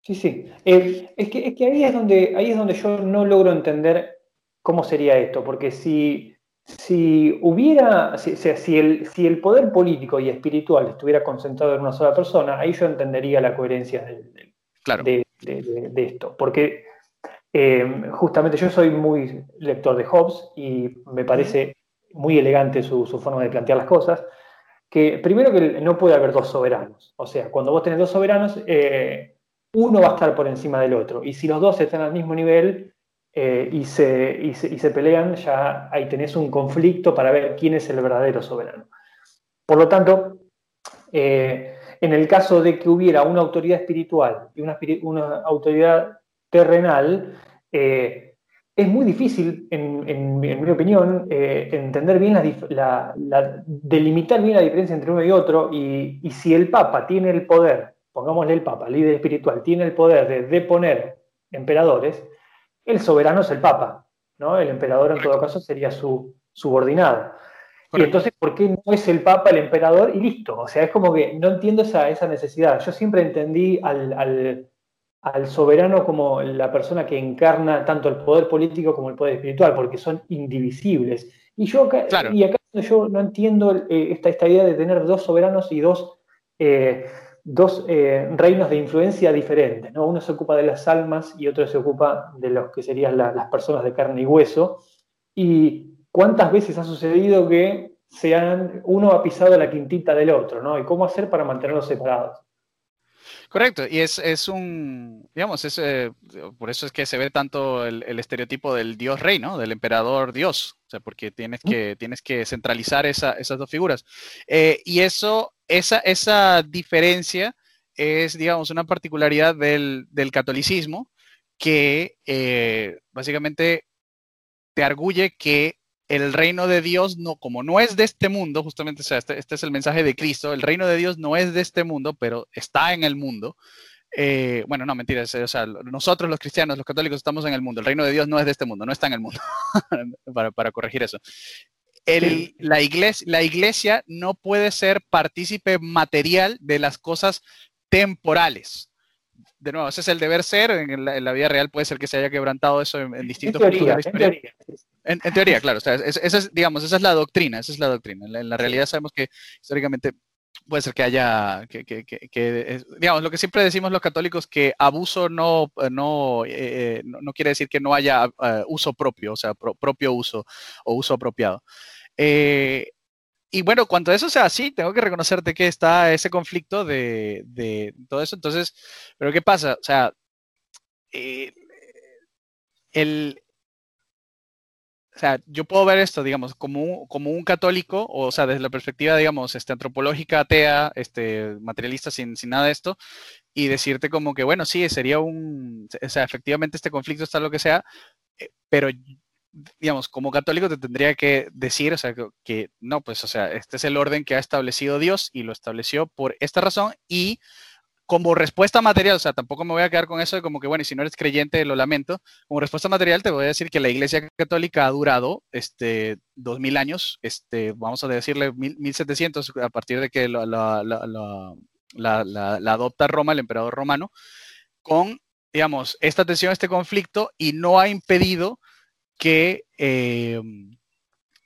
Sí, sí. Eh, es, que, es que ahí es donde ahí es donde yo no logro entender cómo sería esto, porque si, si hubiera, si, si, el, si el poder político y espiritual estuviera concentrado en una sola persona, ahí yo entendería la coherencia de, claro. de, esto. Porque eh, justamente yo soy muy lector de Hobbes y me parece muy elegante su, forma de plantear las cosas, que primero que no puede haber dos soberanos. O sea, cuando vos tenés dos soberanos, eh, uno va a estar por encima del otro. Y si los dos están al mismo nivel eh, y, se, y, se, pelean, ya ahí tenés un conflicto para ver quién es el verdadero soberano. Por lo tanto, eh, en el caso de que hubiera una autoridad espiritual y una autoridad terrenal, es muy difícil, en, mi opinión, eh, entender bien la, delimitar bien la diferencia entre uno y otro. Y, si el Papa tiene el poder, pongámosle el Papa, líder espiritual, tiene el poder de deponer emperadores, el soberano es el Papa, ¿no? El emperador en todo caso sería su subordinado. Y entonces, ¿por qué no es el Papa el emperador? Y listo. O sea, es como que no entiendo esa, esa necesidad. Yo siempre entendí al al soberano como la persona que encarna tanto el poder político como el poder espiritual, porque son indivisibles. Y yo acá, y acá yo no entiendo eh, esta, esta, idea de tener dos soberanos y dos, eh, dos eh, reinos de influencia diferentes. ¿no? Uno se ocupa de las almas y otro se ocupa de los que serían las personas de carne y hueso. ¿Y cuántas veces ha sucedido que sean, uno ha pisado la quintita del otro? ¿no? ¿Y cómo hacer para mantenerlos separados? Correcto, y es, es un, digamos, es, eh, por eso es que se ve tanto el, estereotipo del dios rey, ¿no? Del emperador dios, o sea, porque tienes que, tienes que centralizar esa, esas dos figuras. Eh, y eso, esa, esa diferencia es, digamos, una particularidad del, del catolicismo que eh, básicamente te arguye que el reino de Dios no, como no es de este mundo, justamente, o sea, este, este, es el mensaje de Cristo, el reino de Dios no es de este mundo, pero está en el mundo. Eh, bueno, no, mentira, o sea, nosotros los cristianos, los católicos estamos en el mundo, el reino de Dios no es de este mundo, no está en el mundo, *laughs* para, corregir eso. la, iglesia, la iglesia no puede ser partícipe material de las cosas temporales de nuevo, ese es el deber ser. En la, vida real puede ser que se haya quebrantado eso en, distintos puntos de la historia. En, teoría, claro. esa es, digamos, esa es la doctrina. Esa es la doctrina. En la, realidad sabemos que históricamente puede ser que haya, que, digamos, lo que siempre decimos los católicos, que abuso no, no, eh, no, quiere decir que no haya eh, uso propio, o sea, propio uso o uso apropiado. Eh, y bueno, cuando eso sea así, tengo que reconocerte que está ese conflicto de, de todo eso. Entonces, pero ¿qué pasa? O sea, eh, el, o sea, yo puedo ver esto, digamos, como un, como un católico, o, sea, desde la perspectiva, digamos, este, antropológica, atea, este, materialista, sin, sin nada de esto, y decirte como que, bueno, sí, sería un, o sea, efectivamente este conflicto está lo que sea, eh, pero digamos, como católico te tendría que decir, o sea, que, no, pues, o sea, este es el orden que ha establecido Dios y lo estableció por esta razón y como respuesta material, o sea, tampoco me voy a quedar con eso de como que, bueno, si no eres creyente, lo lamento. Como respuesta material, te voy a decir que la Iglesia Católica ha durado este, dos mil años, este, vamos a decirle mil, 1700, a partir de que la, la, adopta Roma, el emperador romano, con, digamos, esta tensión, este conflicto, y no ha impedido que, eh,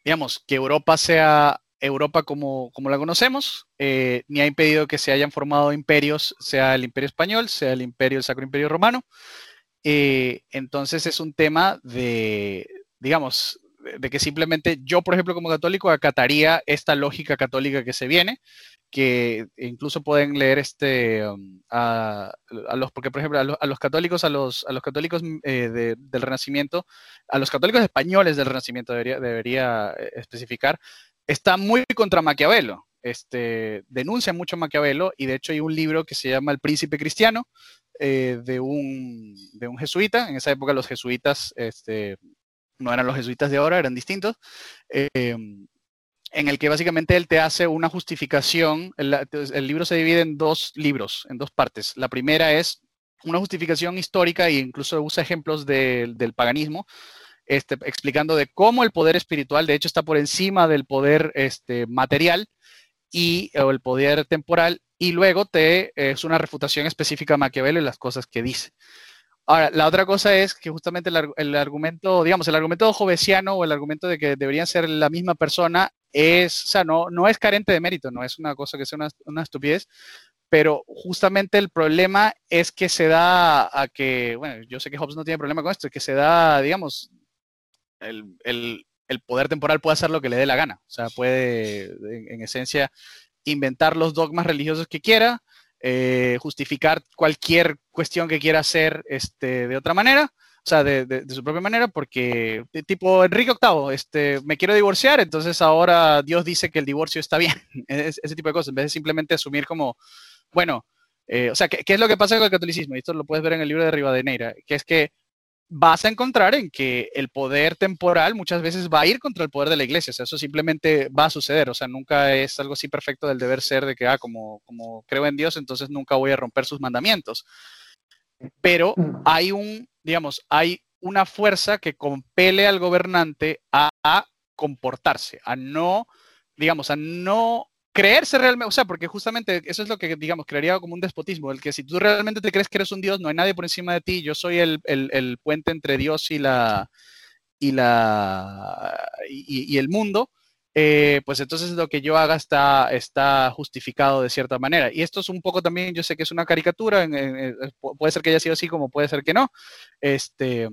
digamos, que Europa sea Europa como, como la conocemos, eh, ni ha impedido que se hayan formado imperios, sea el imperio español, sea el imperio, el Sacro Imperio Romano. Eh, entonces es un tema de, digamos, de que simplemente yo, por ejemplo, como católico, acataría esta lógica católica que se viene, que incluso pueden leer este um, a, los, porque por ejemplo a los, católicos, a los, a los católicos eh, del Renacimiento, a los católicos españoles del Renacimiento debería, debería eh, especificar, está muy contra Maquiavelo. Este, denuncia mucho a Maquiavelo y de hecho hay un libro que se llama El Príncipe Cristiano eh, de, un, de un jesuita. En esa época los jesuitas este, no eran los jesuitas de ahora, eran distintos en el que básicamente él te hace una justificación. El, libro se divide en dos libros, en dos partes. La primera es una justificación histórica e incluso usa ejemplos del paganismo, este, explicando de cómo el poder espiritual, de hecho, está por encima del poder este, material y o el poder temporal, y luego te es una refutación específica a Maquiavelo y las cosas que dice. Ahora, la otra cosa es que justamente el, argumento, digamos, el argumento jovesiano o el argumento de que deberían ser la misma persona es, o sea, no, no es carente de mérito, no es una cosa que sea una, estupidez, pero justamente el problema es que se da a que, bueno, yo sé que Hobbes no tiene problema con esto, que se da, digamos, el, el poder temporal puede hacer lo que le dé la gana. O sea, puede, en, esencia, inventar los dogmas religiosos que quiera, eh, justificar cualquier cuestión que quiera hacer este, de otra manera, o sea, de, su propia manera, porque tipo Enrique VIII, este, me quiero divorciar, entonces ahora Dios dice que el divorcio está bien, *laughs* ese tipo de cosas, en vez de simplemente asumir como, bueno, eh, o sea, ¿qué, ¿qué, es lo que pasa con el catolicismo? Y esto lo puedes ver en el libro de Rivadeneira, que es que vas a encontrar en que el poder temporal muchas veces va a ir contra el poder de la iglesia. O sea, eso simplemente va a suceder. O sea, nunca es algo así perfecto del deber ser de que, ah, como, como creo en Dios, entonces nunca voy a romper sus mandamientos. Pero mm. hay un, digamos, hay una fuerza que compele al gobernante a, a comportarse, a no, digamos, a no creerse realmente, o sea, porque justamente eso es lo que, digamos, crearía como un despotismo, el que si tú realmente te crees que eres un Dios, no hay nadie por encima de ti, yo soy el, el, puente entre Dios y la y la y, el mundo, eh, pues entonces lo que yo haga está, está justificado de cierta manera. Y esto es un poco también, yo sé que es una caricatura, puede ser que haya sido así como puede ser que no, este,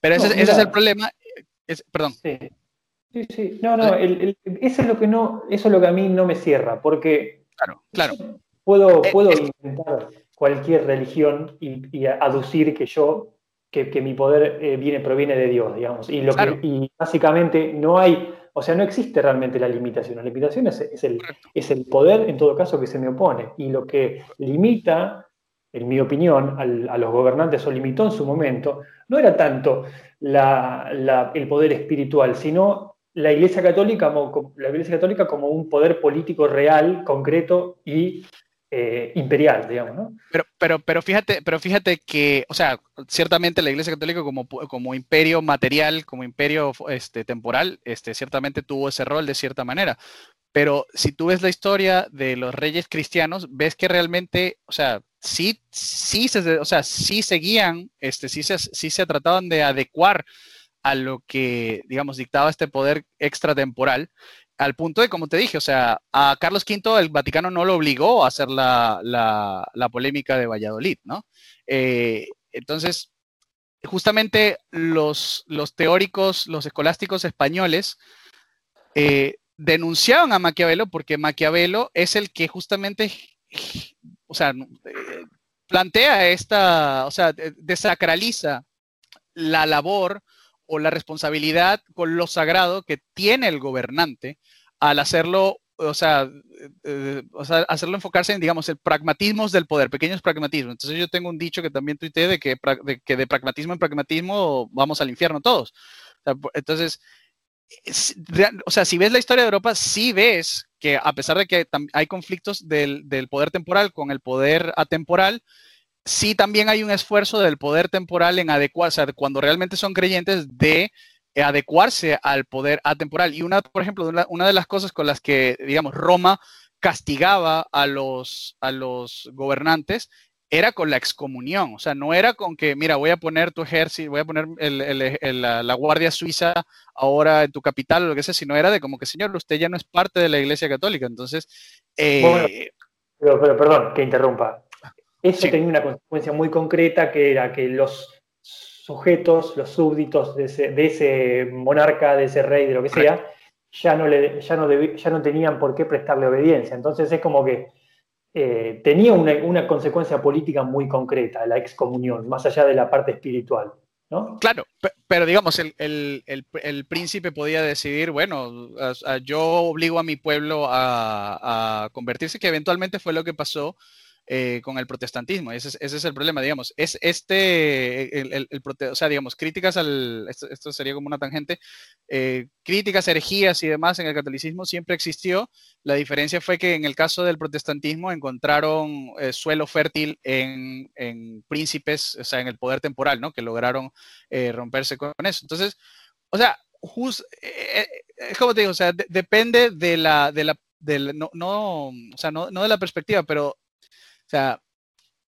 pero ese, es el problema. perdón. Sí. Sí, sí, no, no, eso es lo que no, eso es lo que a mí no me cierra, porque claro, claro. puedo, eh, puedo inventar cualquier religión y, aducir que yo, que, mi poder eh, viene, proviene de Dios, digamos, y, lo y básicamente no hay, o sea, no existe realmente la limitación, la limitación es, el, es el poder en todo caso que se me opone, y lo que limita, en mi opinión, a los gobernantes o limitó en su momento, no era tanto el poder espiritual, sino la Iglesia Católica como, la Iglesia Católica como un poder político real, concreto y eh, imperial, digamos, ¿no? Pero, pero, pero, fíjate, pero fíjate que, o sea, ciertamente la Iglesia Católica como, como imperio material, como imperio este, temporal, este, ciertamente tuvo ese rol de cierta manera. Pero si tú ves la historia de los reyes cristianos, ves que realmente, o sea, sí, sí, se, o sea, sí seguían, este, sí se, sí se trataban de adecuar a lo que, digamos, dictaba este poder extratemporal, al punto de, como te dije, o sea, a Carlos V el Vaticano no lo obligó a hacer la, la, polémica de Valladolid, ¿no? Eh, entonces, justamente los, los, teóricos, los escolásticos españoles, eh, denunciaban a Maquiavelo porque Maquiavelo es el que justamente, o sea, eh, plantea esta, o sea, desacraliza la labor o la responsabilidad con lo sagrado que tiene el gobernante al hacerlo, o sea, eh, hacerlo enfocarse en, digamos, el pragmatismo del poder, pequeños pragmatismos. Entonces yo tengo un dicho que también tuiteé de que de, que de pragmatismo en pragmatismo vamos al infierno todos. entonces, o sea, si ves la historia de Europa, sí ves que a pesar de que hay conflictos del, del poder temporal con el poder atemporal, sí también hay un esfuerzo del poder temporal en adecuarse, cuando realmente son creyentes, de adecuarse al poder atemporal. Y una, por ejemplo, una, de las cosas con las que, digamos, Roma castigaba a los, a los gobernantes era con la excomunión, o sea, no era con que, mira, voy a poner tu ejército, voy a poner la, Guardia Suiza ahora en tu capital o lo que sea, sino era de como que, señor, usted ya no es parte de la Iglesia Católica, entonces... Eh, pero, perdón, que interrumpa. Eso tenía una consecuencia muy concreta que era que los sujetos, los súbditos de ese, monarca, de ese rey, de lo que sea, ya no, le, ya, no ya no tenían por qué prestarle obediencia. Entonces es como que eh, tenía una, consecuencia política muy concreta, la excomunión, más allá de la parte espiritual. ¿no? Claro, pero digamos, el, príncipe podía decidir, bueno, yo obligo a mi pueblo a, a, convertirse, que eventualmente fue lo que pasó eh, con el protestantismo. Ese es, el problema, digamos. Es este, el, el, o sea, digamos, críticas al, esto, sería como una tangente, eh, críticas, herejías y demás en el catolicismo siempre existió. La diferencia fue que en el caso del protestantismo encontraron eh, suelo fértil en, en, príncipes, o sea, en el poder temporal, ¿no? Que lograron romperse con eso. Entonces, o sea, es como te digo, o sea, depende de la, de la, no, no, o sea, no, no de la perspectiva, pero sea,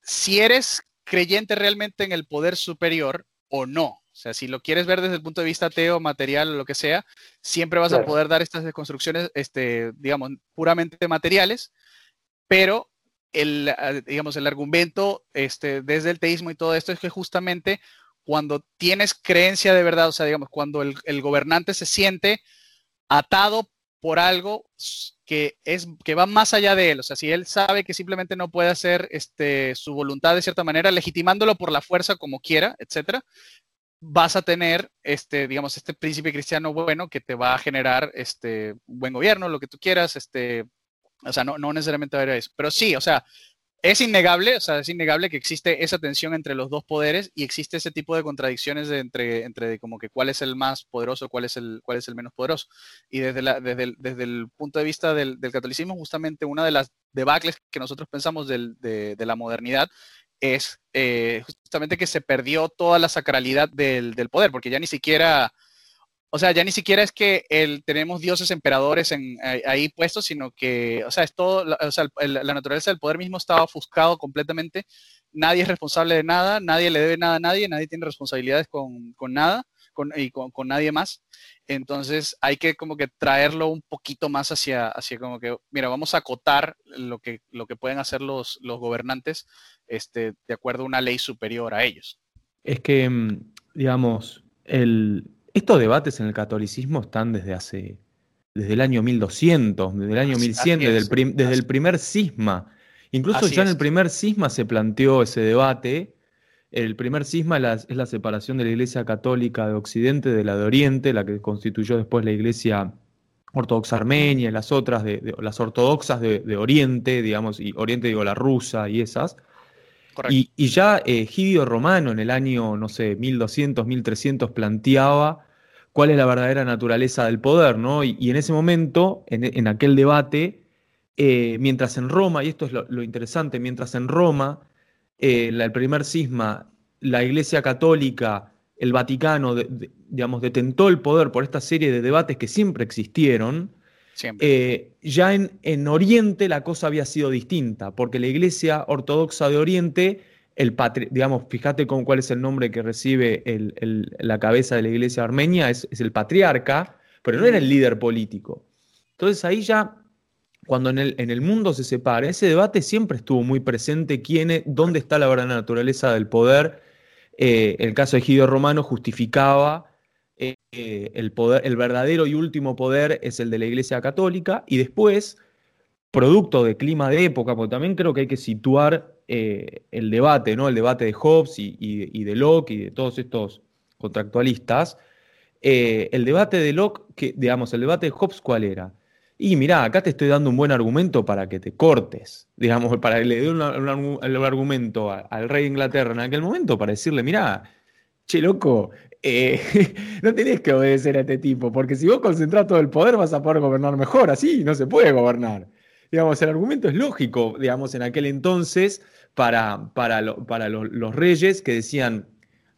si eres creyente realmente en el poder superior o no. O sea, si lo quieres ver desde el punto de vista ateo, material o lo que sea, siempre vas a poder dar estas construcciones, este, digamos, puramente materiales, pero el, digamos, el argumento este, desde el teísmo y todo esto es que justamente cuando tienes creencia de verdad, o sea, digamos, cuando el, el gobernante se siente atado por algo que, es, que va más allá de él. O sea, si él sabe que simplemente no puede hacer este, su voluntad de cierta manera, legitimándolo por la fuerza como quiera, etcétera, vas a tener, este, digamos, este príncipe cristiano bueno que te va a generar este, buen gobierno, lo que tú quieras, este, o sea, no, no necesariamente va a haber eso. Pero sí, o sea, es innegable, o sea, es innegable que existe esa tensión entre los dos poderes y existe ese tipo de contradicciones entre, entre como que cuál es el más poderoso, cuál es el, cuál es el menos poderoso. Y desde, desde, el, desde el punto de vista del, del, catolicismo, justamente una de las debacles que nosotros pensamos de, la modernidad es eh, justamente que se perdió toda la sacralidad del poder, porque ya ni siquiera o sea, ya ni siquiera es que el, tenemos dioses emperadores ahí puestos, sino que, o sea, es todo, o sea, la naturaleza del poder mismo estaba ofuscado completamente. Nadie es responsable de nada, nadie le debe nada a nadie, nadie tiene responsabilidades con, con nada con, y con, con, nadie más. Entonces hay que como que traerlo un poquito más hacia, hacia como que, mira, vamos a acotar lo que, lo que pueden hacer los, los gobernantes este, de acuerdo a una ley superior a ellos. Es que, mm, digamos, el, estos debates en el catolicismo están desde hace, desde el año 1200, desde el año 1100, desde el, prim, desde el, primer cisma. Incluso Así ya en el primer cisma se planteó ese debate. El primer cisma es la, es la, separación de la Iglesia Católica de Occidente de la de Oriente, la que constituyó después la Iglesia Ortodoxa Armenia y las otras, de, de, las ortodoxas de, de, Oriente, digamos, y Oriente digo la rusa y esas. Y, ya eh, Gidio Romano en el año, no sé, 1200, 1300 planteaba cuál es la verdadera naturaleza del poder, ¿no? Y, en ese momento, en, aquel debate, eh, mientras en Roma, y esto es lo, interesante, mientras en Roma, eh, el primer cisma, la Iglesia Católica, el Vaticano, digamos, detentó el poder por esta serie de debates que siempre existieron, eh, ya en, en, Oriente la cosa había sido distinta, porque la Iglesia Ortodoxa de Oriente, el patri digamos, fíjate con cuál es el nombre que recibe el, la cabeza de la Iglesia armenia, es, es, el patriarca, pero no era el líder político. Entonces ahí ya, cuando en el, en el mundo se separa, ese debate siempre estuvo muy presente, quién es, dónde está la verdadera naturaleza del poder. Eh, el caso de Gidio Romano justificaba eh, el, poder, el verdadero y último poder es el de la Iglesia Católica y después, producto de clima de época, porque también creo que hay que situar eh, el debate, ¿no? el debate de Hobbes y, de Locke y de todos estos contractualistas, eh, el debate de Locke, que, digamos, el debate de Hobbes, ¿cuál era? Y mirá, acá te estoy dando un buen argumento para que te cortes, digamos, *laughs* para que le dé un, argumento al rey de Inglaterra en aquel momento, para decirle, mirá, che, loco, eh, *laughs* no tenés que obedecer a este tipo, porque si vos concentrás todo el poder vas a poder gobernar mejor, así no se puede gobernar. Digamos, el argumento es lógico, digamos, en aquel entonces para, para, lo, para lo, los reyes que decían,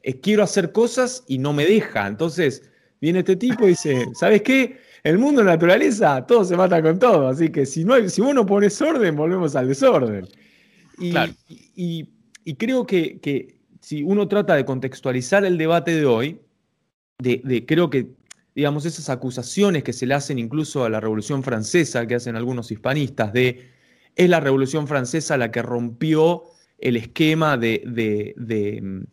eh, quiero hacer cosas y no me deja. Entonces viene este tipo y dice, *laughs* ¿sabes qué? El mundo de la naturaleza, todo se mata con todo, así que si, no hay, si vos no pones orden, volvemos al desorden. Y, claro. y, y creo que, que si uno trata de contextualizar el debate de hoy, de, creo que, digamos, esas acusaciones que se le hacen incluso a la Revolución Francesa, que hacen algunos hispanistas, de es la Revolución Francesa la que rompió el esquema de, de, de,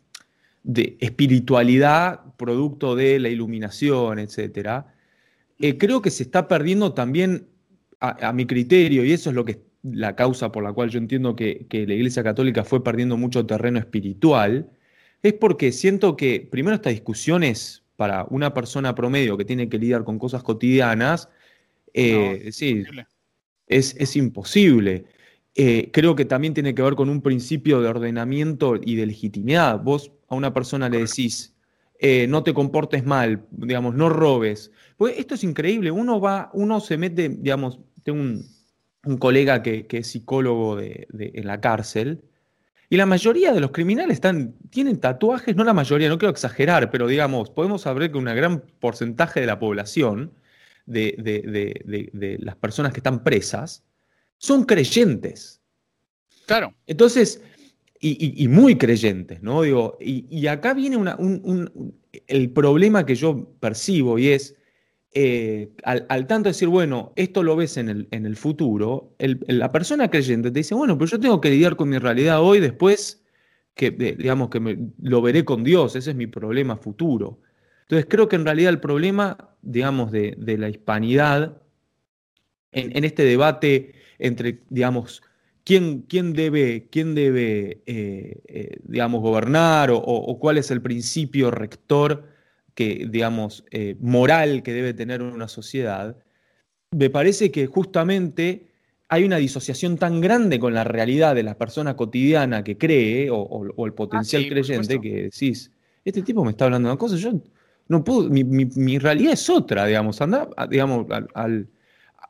de espiritualidad producto de la iluminación, etc. Eh, creo que se está perdiendo también, a, a mi criterio, y eso es lo que la causa por la cual yo entiendo que, que, la Iglesia Católica fue perdiendo mucho terreno espiritual, es porque siento que primero estas discusiones para una persona promedio que tiene que lidiar con cosas cotidianas, eh, no, sí, es, es, imposible. Eh, creo que también tiene que ver con un principio de ordenamiento y de legitimidad. Vos a una persona le decís, eh, no te comportes mal, digamos, no robes. Pues esto es increíble, uno va, uno se mete, digamos, tengo un, un colega que, que, es psicólogo de, de, en la cárcel, y la mayoría de los criminales están, tienen tatuajes, no la mayoría, no quiero exagerar, pero digamos, podemos saber que un gran porcentaje de la población, de, de, de las personas que están presas, son creyentes. Claro. Entonces, y, y, y muy creyentes, ¿no? Digo, y, y acá viene una, un, un, el problema que yo percibo y es, eh, al, al, tanto decir, bueno, esto lo ves en el, en el futuro, la persona creyente te dice, bueno, pero yo tengo que lidiar con mi realidad hoy, después que, digamos, que lo veré con Dios, ese es mi problema futuro. Entonces creo que en realidad el problema, digamos, de, la hispanidad, en, este debate entre, digamos, quién, quién debe, quién debe eh, eh, digamos, gobernar o, cuál es el principio rector que, digamos, eh, moral que debe tener una sociedad, me parece que justamente hay una disociación tan grande con la realidad de la persona cotidiana que cree o, el ah, potencial creyente que decís, este tipo me está hablando de una cosa, yo no puedo, mi, realidad es otra, digamos, anda, digamos, al,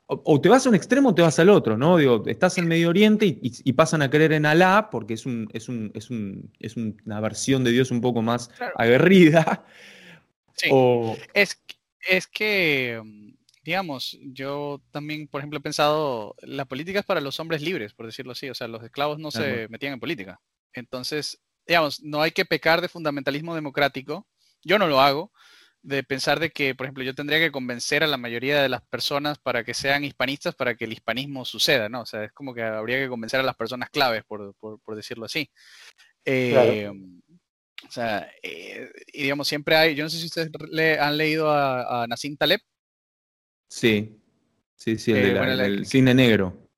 o te vas a un extremo o te vas al otro, ¿no? Digo, estás en Medio Oriente y, pasan a creer en Alá porque es, un, es, un, es, un, es una versión de Dios un poco más aguerrida. Sí. Es, es que digamos, yo también, por ejemplo, he pensado, la política es para los hombres libres, por decirlo así, o sea, los esclavos no se metían en política. Entonces, digamos, no hay que pecar de fundamentalismo democrático, yo no lo hago, de pensar de que, por ejemplo, yo tendría que convencer a la mayoría de las personas para que sean hispanistas para que el hispanismo suceda, ¿no? O sea, es como que habría que convencer a las personas claves, por, decirlo así. Eh, o sea, eh, y digamos, siempre hay, yo no sé si ustedes le, han leído a, a Nassim Taleb, Sí, sí, sí, el, eh, del cine negro.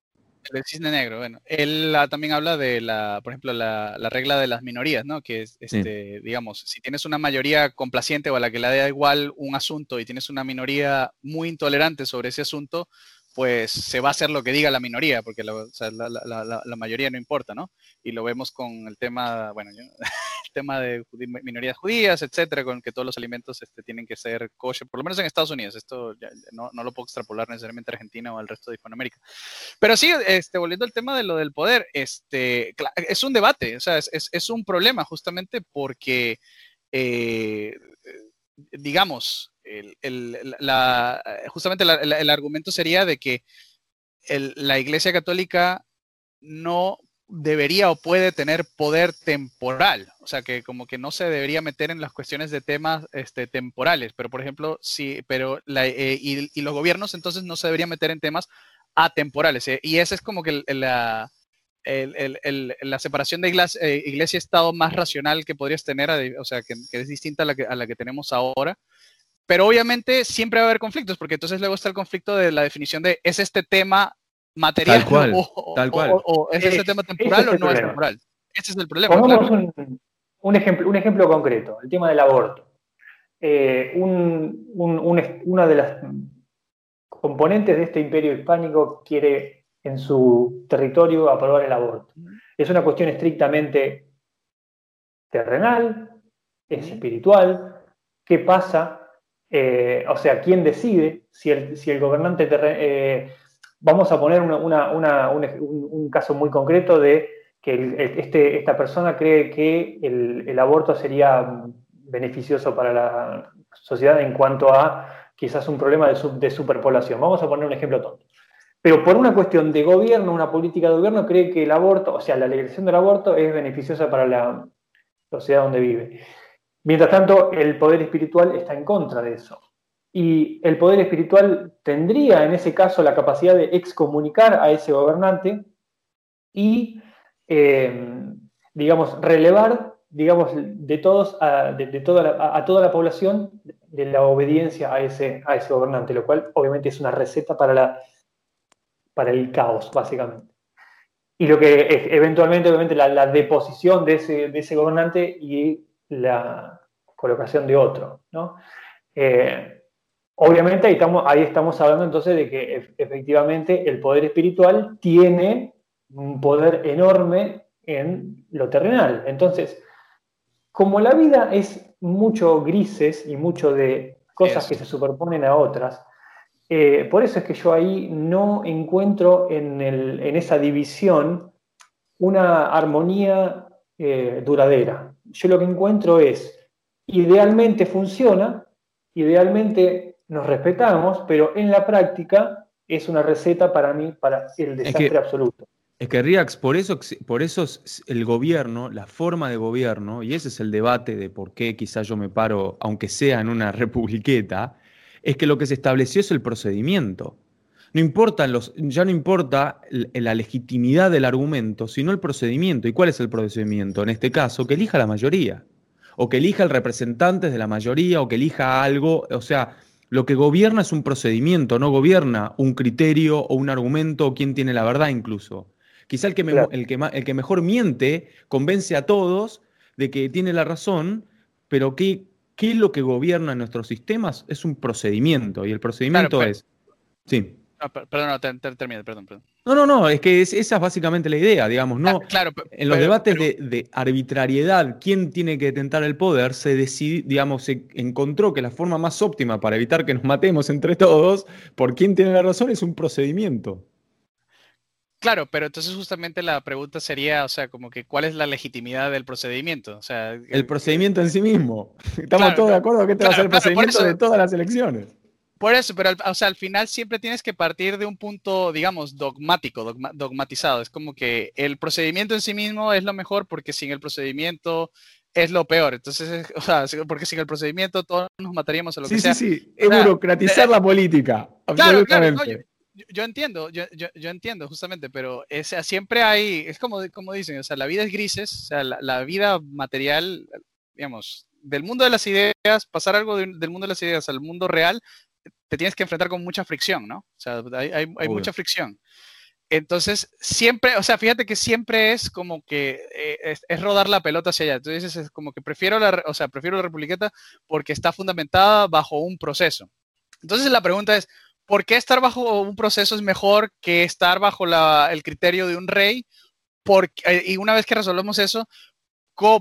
El del cine negro, bueno. Él ah, también habla de la, por ejemplo, la, regla de las minorías, ¿no? Que es, este, digamos, si tienes una mayoría complaciente o a la que le da igual un asunto y tienes una minoría muy intolerante sobre ese asunto, pues se va a hacer lo que diga la minoría, porque la, mayoría no importa, ¿no? Y lo vemos con el tema, bueno, el *laughs* tema de minorías judías, etcétera, con que todos los alimentos este, tienen que ser kosher, por lo menos en Estados Unidos, esto no, lo puedo extrapolar necesariamente a Argentina o al resto de Hispanoamérica. Pero sí, este, volviendo al tema de lo del poder, este, es un debate, o sea, es, un problema justamente porque, eh, digamos, justamente el argumento sería de que la Iglesia Católica no debería o puede tener poder temporal, o sea que como que no se debería meter en las cuestiones de temas este, temporales, pero por ejemplo, sí, pero eh, y, los gobiernos entonces no se deberían meter en temas atemporales, ¿eh? y esa es como que la, la separación de eh, iglesia-estado más racional que podrías tener, o sea, que, es distinta a la que, a la que tenemos ahora, pero obviamente siempre va a haber conflictos, porque entonces luego está el conflicto de la definición de ¿es este tema material tal cual, o, tal cual. o, es este tema temporal o no es temporal? Ese es el problema. Pongamos un, ejemplo, un ejemplo concreto, el tema del aborto. Eh, una de las componentes de este imperio hispánico quiere en su territorio aprobar el aborto. Es una cuestión estrictamente terrenal, es espiritual. ¿Qué pasa eh, o sea, ¿quién decide si el, gobernante... Eh, vamos a poner un, caso muy concreto de que este, esta persona cree que el, aborto sería beneficioso para la sociedad en cuanto a quizás un problema de, superpoblación. Vamos a poner un ejemplo tonto. Pero por una cuestión de gobierno, una política de gobierno, cree que el aborto, o sea, la legalización del aborto es beneficiosa para la sociedad donde vive. Mientras tanto, el poder espiritual está en contra de eso. Y el poder espiritual tendría en ese caso la capacidad de excomunicar a ese gobernante y, eh, digamos, relevar, digamos, de todos, a, de, toda la, a, toda la población de la obediencia a ese, a ese gobernante, lo cual obviamente es una receta para, la, para el caos, básicamente. Y lo que es eventualmente, obviamente, la, deposición de ese, de ese gobernante y la colocación de otro. ¿no? Eh, obviamente ahí estamos, ahí estamos hablando entonces de que efectivamente el poder espiritual tiene un poder enorme en lo terrenal. Entonces, como la vida es mucho grises y mucho de cosas que se superponen a otras, eh, por eso es que yo ahí no encuentro en, esa división una armonía eh, duradera. Yo lo que encuentro es idealmente funciona, idealmente nos respetamos, pero en la práctica es una receta para mí para el desastre absoluto. Es que Riax, por eso, por eso el gobierno, la forma de gobierno, y ese es el debate de por qué quizás yo me paro, aunque sea en una *laughs* republiqueta, es que lo que se estableció es el procedimiento. no importan los, ya no importa la legitimidad del argumento, sino el procedimiento. ¿Y cuál es el procedimiento? En este caso, que elija la mayoría, o que elija el representante de la mayoría, o que elija algo, o sea, lo que gobierna es un procedimiento, no gobierna un criterio o un argumento o quién tiene la verdad incluso. Quizá el que, el, que, el que mejor miente convence a todos de que tiene la razón, pero ¿qué, qué es lo que gobierna en nuestros sistemas? Es un procedimiento y el procedimiento es... Sí. Perdón, no, termine, perdón, perdón. No, no, no, es que esa es básicamente la idea, digamos, no. Ah, claro, en los debates de, arbitrariedad, quién tiene que detentar el poder, se decidió, digamos, se encontró que la forma más óptima para evitar que nos matemos entre todos, por quién tiene la razón, es un procedimiento. Claro, pero entonces justamente la pregunta sería, o sea, como que cuál es la legitimidad del procedimiento, o sea, el procedimiento en sí mismo. Estamos todos de acuerdo que este va a ser el procedimiento de todas las elecciones. Por eso, pero o sea, al final siempre tienes que partir de un punto, digamos, dogmático, dogmatizado. Es como que el procedimiento en sí mismo es lo mejor porque sin el procedimiento es lo peor. Entonces, o sea, porque sin el procedimiento todos nos mataríamos a lo que sea. Sí, sí, es burocratizar la política. Absolutamente. yo, entiendo, yo, yo, entiendo justamente, pero es, siempre hay, es como, como dicen, o sea, la vida es grises, o sea, la, vida material, digamos, del mundo de las ideas, pasar algo del mundo de las ideas al mundo real, te tienes que enfrentar con mucha fricción, ¿no? O sea, hay, mucha fricción. Entonces, siempre, o sea, fíjate que siempre es como que eh, es, rodar la pelota hacia allá. Entonces, es como que prefiero la, o sea, prefiero la Republiqueta porque está fundamentada bajo un proceso. Entonces, la pregunta es, ¿por qué estar bajo un proceso es mejor que estar bajo el criterio de un rey? Porque, y una vez que resolvemos eso,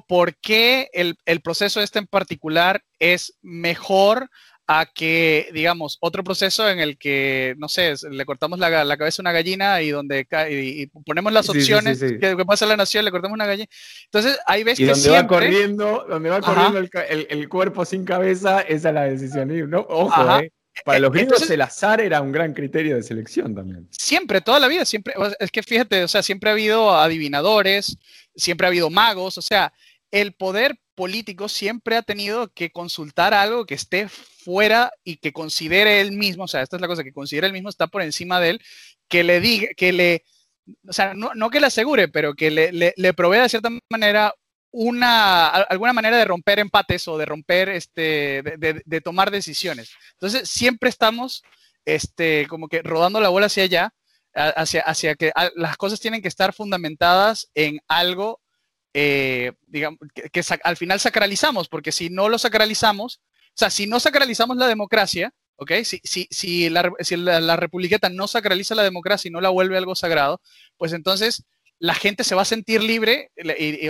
¿por qué el, el proceso este en particular es mejor a que, digamos, otro proceso en el que, no sé, le cortamos la, cabeza a una gallina y donde y, ponemos las opciones que, pasa en la nación, le cortamos una gallina. Entonces, ahí ves y que donde va corriendo, donde va corriendo el, cuerpo sin cabeza, esa es la decisión. ¿no? Ojo, eh. Para los gringos el azar era un gran criterio de selección también. Siempre, toda la vida, siempre, es que fíjate, o sea, siempre ha habido adivinadores, siempre ha habido magos, o sea, el poder político siempre ha tenido que consultar algo que esté fuera y que considere él mismo, o sea, esta es la cosa, que considere él mismo está por encima de él, que le diga, que le, o sea, no, que le asegure, pero que le, le, provea de cierta manera una, alguna manera de romper empates o de romper, este, de, tomar decisiones. Entonces, siempre estamos, este, como que rodando la bola hacia allá, hacia, hacia que las cosas tienen que estar fundamentadas en algo eh, digamos, que, al final sacralizamos, porque si no lo sacralizamos, o sea, si no sacralizamos la democracia, ¿ok? Si, si, si, la, si la, republiqueta no sacraliza la democracia y no la vuelve algo sagrado, pues entonces la gente se va a sentir libre,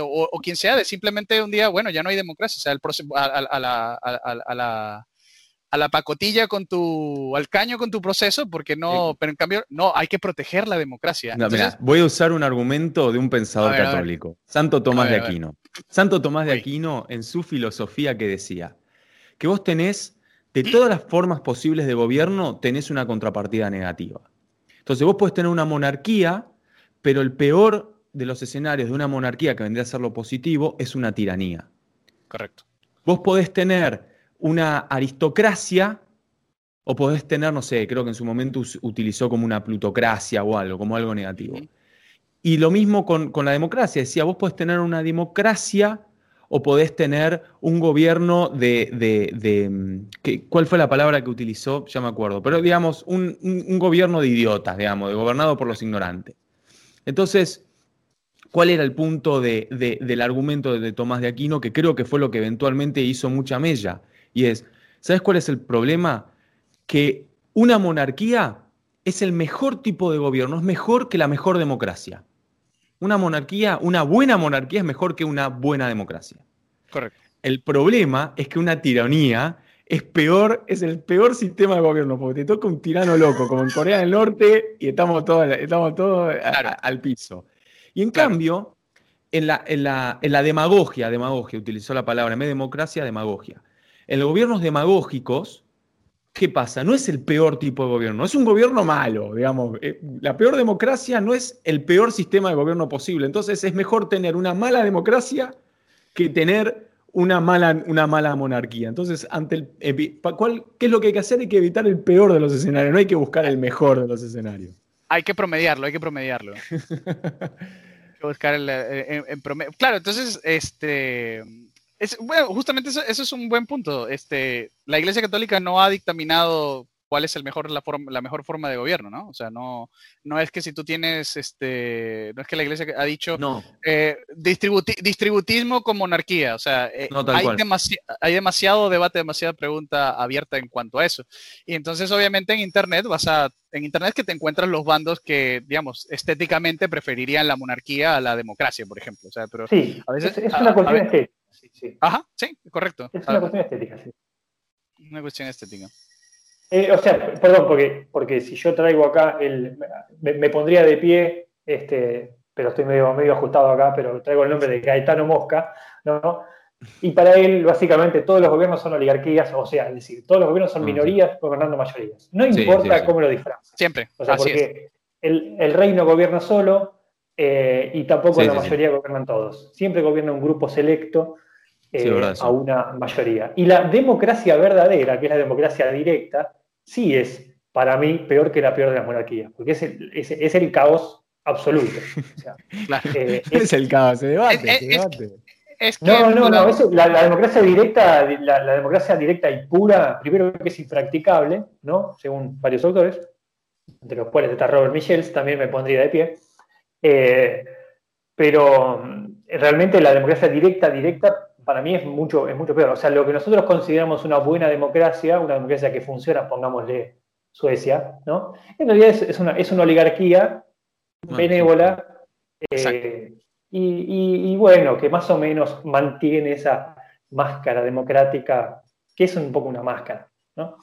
o, quien sea, de simplemente un día, bueno, ya no hay democracia, o sea, el a, la, a, la a la pacotilla con tu, al caño con tu proceso, porque no, pero en cambio, no, hay que proteger la democracia. voy a usar un argumento de un pensador católico, Santo Tomás de Aquino. Santo Tomás de Aquino, en su filosofía que decía, que vos tenés, de todas las formas posibles de gobierno, tenés una contrapartida negativa. Entonces vos podés tener una monarquía, pero el peor de los escenarios de una monarquía que vendría a ser lo positivo es una tiranía. Correcto. Vos podés tener una aristocracia, o podés tener, no sé, creo que en su momento utilizó como una plutocracia o algo, como algo negativo. Y lo mismo con, la democracia, decía, vos podés tener una democracia o podés tener un gobierno de, de, mm, ¿cuál fue la palabra que utilizó? Ya me acuerdo, pero digamos, un, gobierno de idiotas, digamos, de gobernado por los ignorantes. Entonces, ¿cuál era el punto del argumento de Tomás de Aquino, que creo que fue lo que eventualmente hizo mucha mella? Y es, ¿sabes cuál es el problema? Que una monarquía es el mejor tipo de gobierno, es mejor que la mejor democracia. Una monarquía, una buena monarquía es mejor que una buena democracia. Correcto. El problema es que una tiranía es peor, es el peor sistema de gobierno, porque te toca un tirano loco, como en Corea del Norte, y estamos todos, estamos al piso. Y en cambio, en la, en, la, en la, demagogia, demagogia, utilizó la palabra, en vez de democracia, demagogia. En los gobiernos demagógicos, ¿qué pasa? No es el peor tipo de gobierno, es un gobierno malo, digamos. Eh, la peor democracia no es el peor sistema de gobierno posible. Entonces es mejor tener una mala democracia que tener una mala, una mala monarquía. Entonces, ante el, ¿cuál, ¿qué es lo que hay que hacer? Hay que evitar el peor de los escenarios, no hay que buscar el mejor de los escenarios. Hay que promediarlo, hay que promediarlo. *laughs* hay que buscar el, eh, en, promedio. Claro, entonces, este, es, bueno, justamente eso, eso, es un buen punto. Este, la Iglesia Católica no ha dictaminado cuál es el mejor, la, forma, la mejor forma de gobierno, ¿no? O sea, no, no es que si tú tienes, este, no es que la iglesia ha dicho no. eh, distributismo con monarquía, o sea, eh, hay, hay, demasiado debate, demasiada pregunta abierta en cuanto a eso. Y entonces, obviamente, en Internet vas a, en Internet que te encuentras los bandos que, digamos, estéticamente preferirían la monarquía a la democracia, por ejemplo. O sea, pero sí, a veces, es, una cuestión estética. Sí, sí. Ajá, sí, correcto. Es una cuestión estética, sí. Una cuestión estética. Eh, o sea, perdón, porque, porque si yo traigo acá, el, me, pondría de pie, este, pero estoy medio, medio ajustado acá, pero traigo el nombre de Gaetano Mosca, ¿no? Y para él, básicamente, todos los gobiernos son oligarquías, o sea, es decir, todos los gobiernos son mm, minorías gobernando mayorías. No importa cómo lo disfrazan. Siempre. O sea, porque el, el, reino gobierna solo eh, y tampoco la mayoría gobiernan todos. Siempre gobierna un grupo selecto eh, a una mayoría. Y la democracia verdadera, que es la democracia directa, sí es para mí peor que la peor de las monarquías, porque es el, es, el caos absoluto. *laughs* Eh, *laughs* es, el caos, se debate. debate. no, no, no, la, democracia directa, la, democracia directa y pura, primero que es impracticable, ¿no? Según varios autores, entre los cuales está Robert Michels, también me pondría de pie. Eh, pero mm, realmente la democracia directa, directa, para mí es mucho, es mucho peor. O sea, lo que nosotros consideramos una buena democracia, una democracia que funciona, pongámosle Suecia, ¿no? En realidad es, una, es una, oligarquía benévola eh, y, bueno, que más o menos mantiene esa máscara democrática, que es un poco una máscara, ¿no?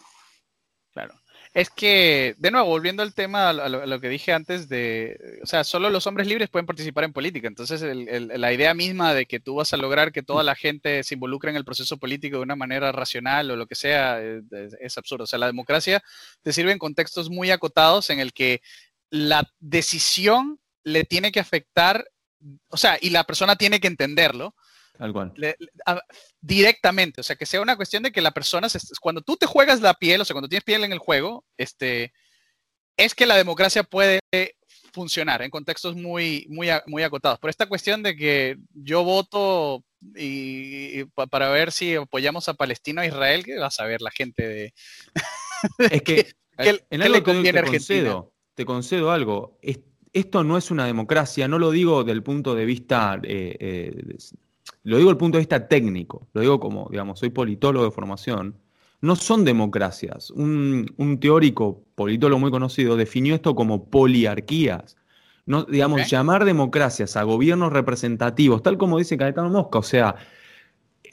Es que, de nuevo, volviendo al tema, a lo, que dije antes de, o sea, solo los hombres libres pueden participar en política. Entonces, la idea misma de que tú vas a lograr que toda la gente se involucre en el proceso político de una manera racional o lo que sea, es, es absurdo. O sea, la democracia te sirve en contextos muy acotados en el que la decisión le tiene que afectar, o sea, y la persona tiene que entenderlo directamente, o sea, que sea una cuestión de que la persona, cuando tú te juegas la piel, o sea, cuando tienes piel en el juego, este, es que la democracia puede funcionar en contextos muy, muy, muy acotados. Por esta cuestión de que yo voto y, para ver si apoyamos a Palestina o a Israel, que va a saber la gente de... *laughs* es que, en algo te, concedo, te concedo algo. esto no es una democracia, no lo digo del punto de vista eh, eh, lo digo desde el punto de vista técnico, lo digo como, digamos, soy politólogo de formación, no son democracias. Un, teórico politólogo muy conocido definió esto como poliarquías. No, digamos, llamar democracias a gobiernos representativos, tal como dice Caetano Mosca, o sea,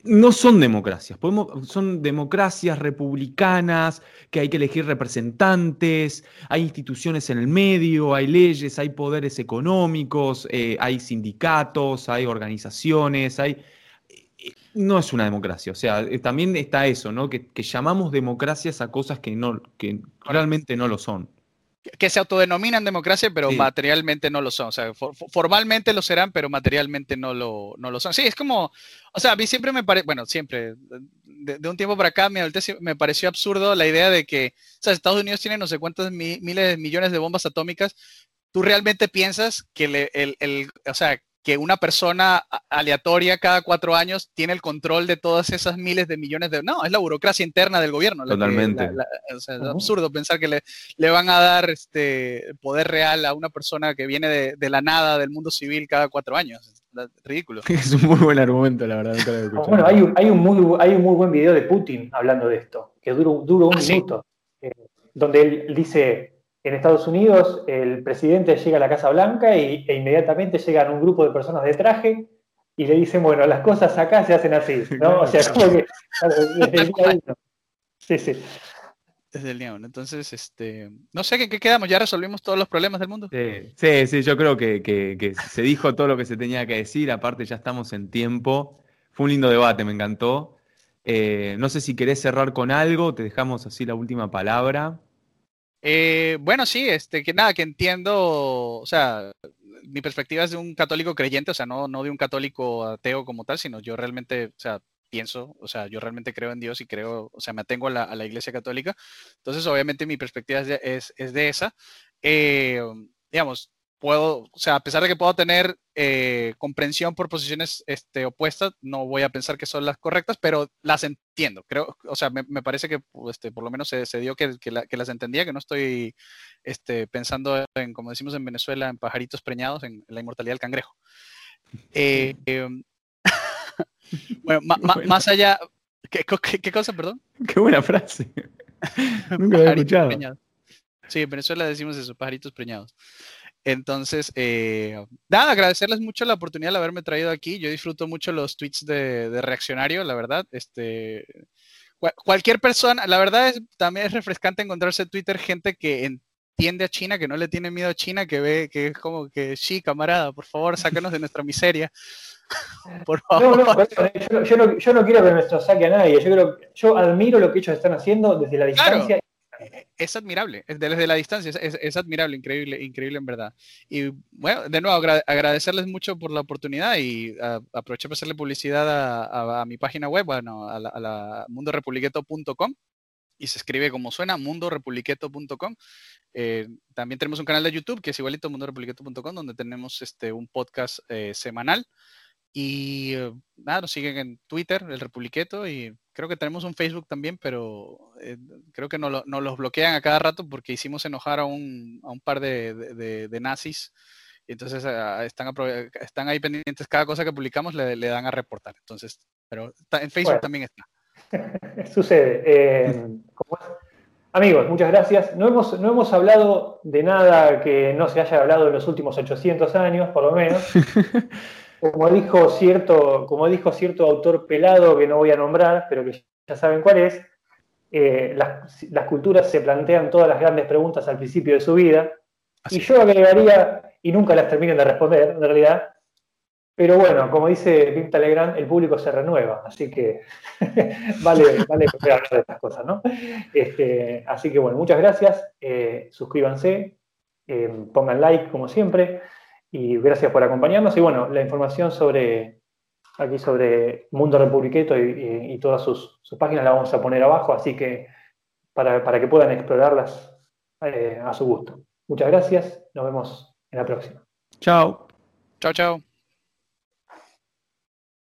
no son democracias, podemos, son democracias republicanas, que hay que elegir representantes, hay instituciones en el medio, hay leyes, hay poderes económicos, eh, hay sindicatos, hay organizaciones, hay... No es una democracia, o sea, eh, también está eso, ¿no? Que, que llamamos democracias a cosas que, no, que realmente no lo son que se autodenominan democracia, pero materialmente no lo son. O sea, formalmente lo serán, pero materialmente no lo, no lo son. Sí, es como, o sea, a mí siempre me parece, bueno, siempre, de, un tiempo para acá me, me pareció absurdo la idea de que, o sea, Estados Unidos tiene no sé cuántos miles de millones de bombas atómicas. ¿Tú realmente piensas que el, el, o sea, que una persona aleatoria cada cuatro años tiene el control de todas esas miles de millones de... No, es la burocracia interna del gobierno. Totalmente. es absurdo pensar que le, le, van a dar este poder real a una persona que viene de, de la nada del mundo civil cada cuatro años. Es ridículo. *laughs* Es un muy buen argumento, la verdad. bueno, hay un, hay, un muy, hay un muy buen video de Putin hablando de esto, que dura, dura un ah, minuto, eh, donde él dice en Estados Unidos el presidente llega a la Casa Blanca y, e inmediatamente llegan un grupo de personas de traje y le dicen, bueno, las cosas acá se hacen así, ¿no? *laughs* O sea, como que desde el día uno. Sí, sí. Desde el día uno. Entonces, este, no sé qué, qué quedamos, ya resolvimos todos los problemas del mundo. Sí, sí, yo creo que, que, se dijo todo lo que se tenía que decir, aparte ya estamos en tiempo. Fue un lindo debate, me encantó. Eh, no sé si querés cerrar con algo, te dejamos así la última palabra. Eh, bueno, sí, este, que nada, que entiendo, o sea, mi perspectiva es de un católico creyente, o sea, no, no de un católico ateo como tal, sino yo realmente, o sea, pienso, o sea, yo realmente creo en Dios y creo, o sea, me atengo a la, a la Iglesia Católica. Entonces, obviamente mi perspectiva es de, es, de esa. Eh, digamos, puedo, o sea, a pesar de que puedo tener eh, comprensión por posiciones este, opuestas, no voy a pensar que son las correctas, pero las entiendo. Creo, o sea, me, me parece que este, por lo menos se, se dio que, que, la, que, las entendía, que no estoy este, pensando en, como decimos en Venezuela, en pajaritos preñados, en, en la inmortalidad del cangrejo. Eh, em, *laughs* bueno, ma, ma, más allá, ¿qué, ¿qué, qué, cosa, perdón? Qué buena frase. *laughs* Nunca he escuchado. Sí, en Venezuela decimos eso, pajaritos preñados. Entonces, eh, nada, agradecerles mucho la oportunidad de haberme traído aquí. Yo disfruto mucho los tweets de, de reaccionario, la verdad. Este, cualquier persona, la verdad es también es refrescante encontrarse en Twitter gente que entiende a China, que no le tiene miedo a China, que ve que es como que, sí, camarada, por favor, sácanos de nuestra miseria. *laughs* por favor. No, no, yo, yo, no, yo no quiero que nuestro saque a nadie. Yo, creo, yo admiro lo que ellos están haciendo desde la distancia. Claro es admirable, desde la distancia, es, admirable, increíble, increíble en verdad. Y bueno, de nuevo, agra agradecerles mucho por la oportunidad y uh, aprovecho para hacerle publicidad a, mi página web, bueno, a la, a la mundorepubliqueto.com y se escribe como suena, mundorepubliqueto.com. Eh, también tenemos un canal de YouTube que es igualito, mundorepubliqueto.com, donde tenemos este, un podcast eh, semanal. Y uh, nada, nos siguen en Twitter, el Republiqueto, y creo que tenemos un Facebook también, pero eh, creo que nos lo, no los bloquean a cada rato porque hicimos enojar a un, a un par de, de, de, nazis. Y entonces uh, están, están ahí pendientes, cada cosa que publicamos le, le dan a reportar. Entonces, pero está, en Facebook bueno, también está. *laughs* Sucede. Eh, *laughs* Amigos, muchas gracias. No hemos, no hemos hablado de nada que no se haya hablado en los últimos 800 años, por lo menos. *laughs* como dijo cierto, como dijo cierto autor pelado que no voy a nombrar, pero que ya saben cuál es, eh, las, las, culturas se plantean todas las grandes preguntas al principio de su vida, Así. y yo agregaría, y nunca las terminan de responder, en realidad, pero bueno, como dice Pim Legrand, el público se renueva, así que *laughs* vale, vale *laughs* hablar de estas cosas, ¿no? Este, así que bueno, muchas gracias, eh, suscríbanse, eh, pongan like como siempre, y gracias por acompañarnos. Y bueno, la información sobre aquí sobre Mundo Republiqueto y, y, y todas sus, sus, páginas la vamos a poner abajo, así que para, para que puedan explorarlas eh, a su gusto. Muchas gracias, nos vemos en la próxima. Chao. Chao, chao.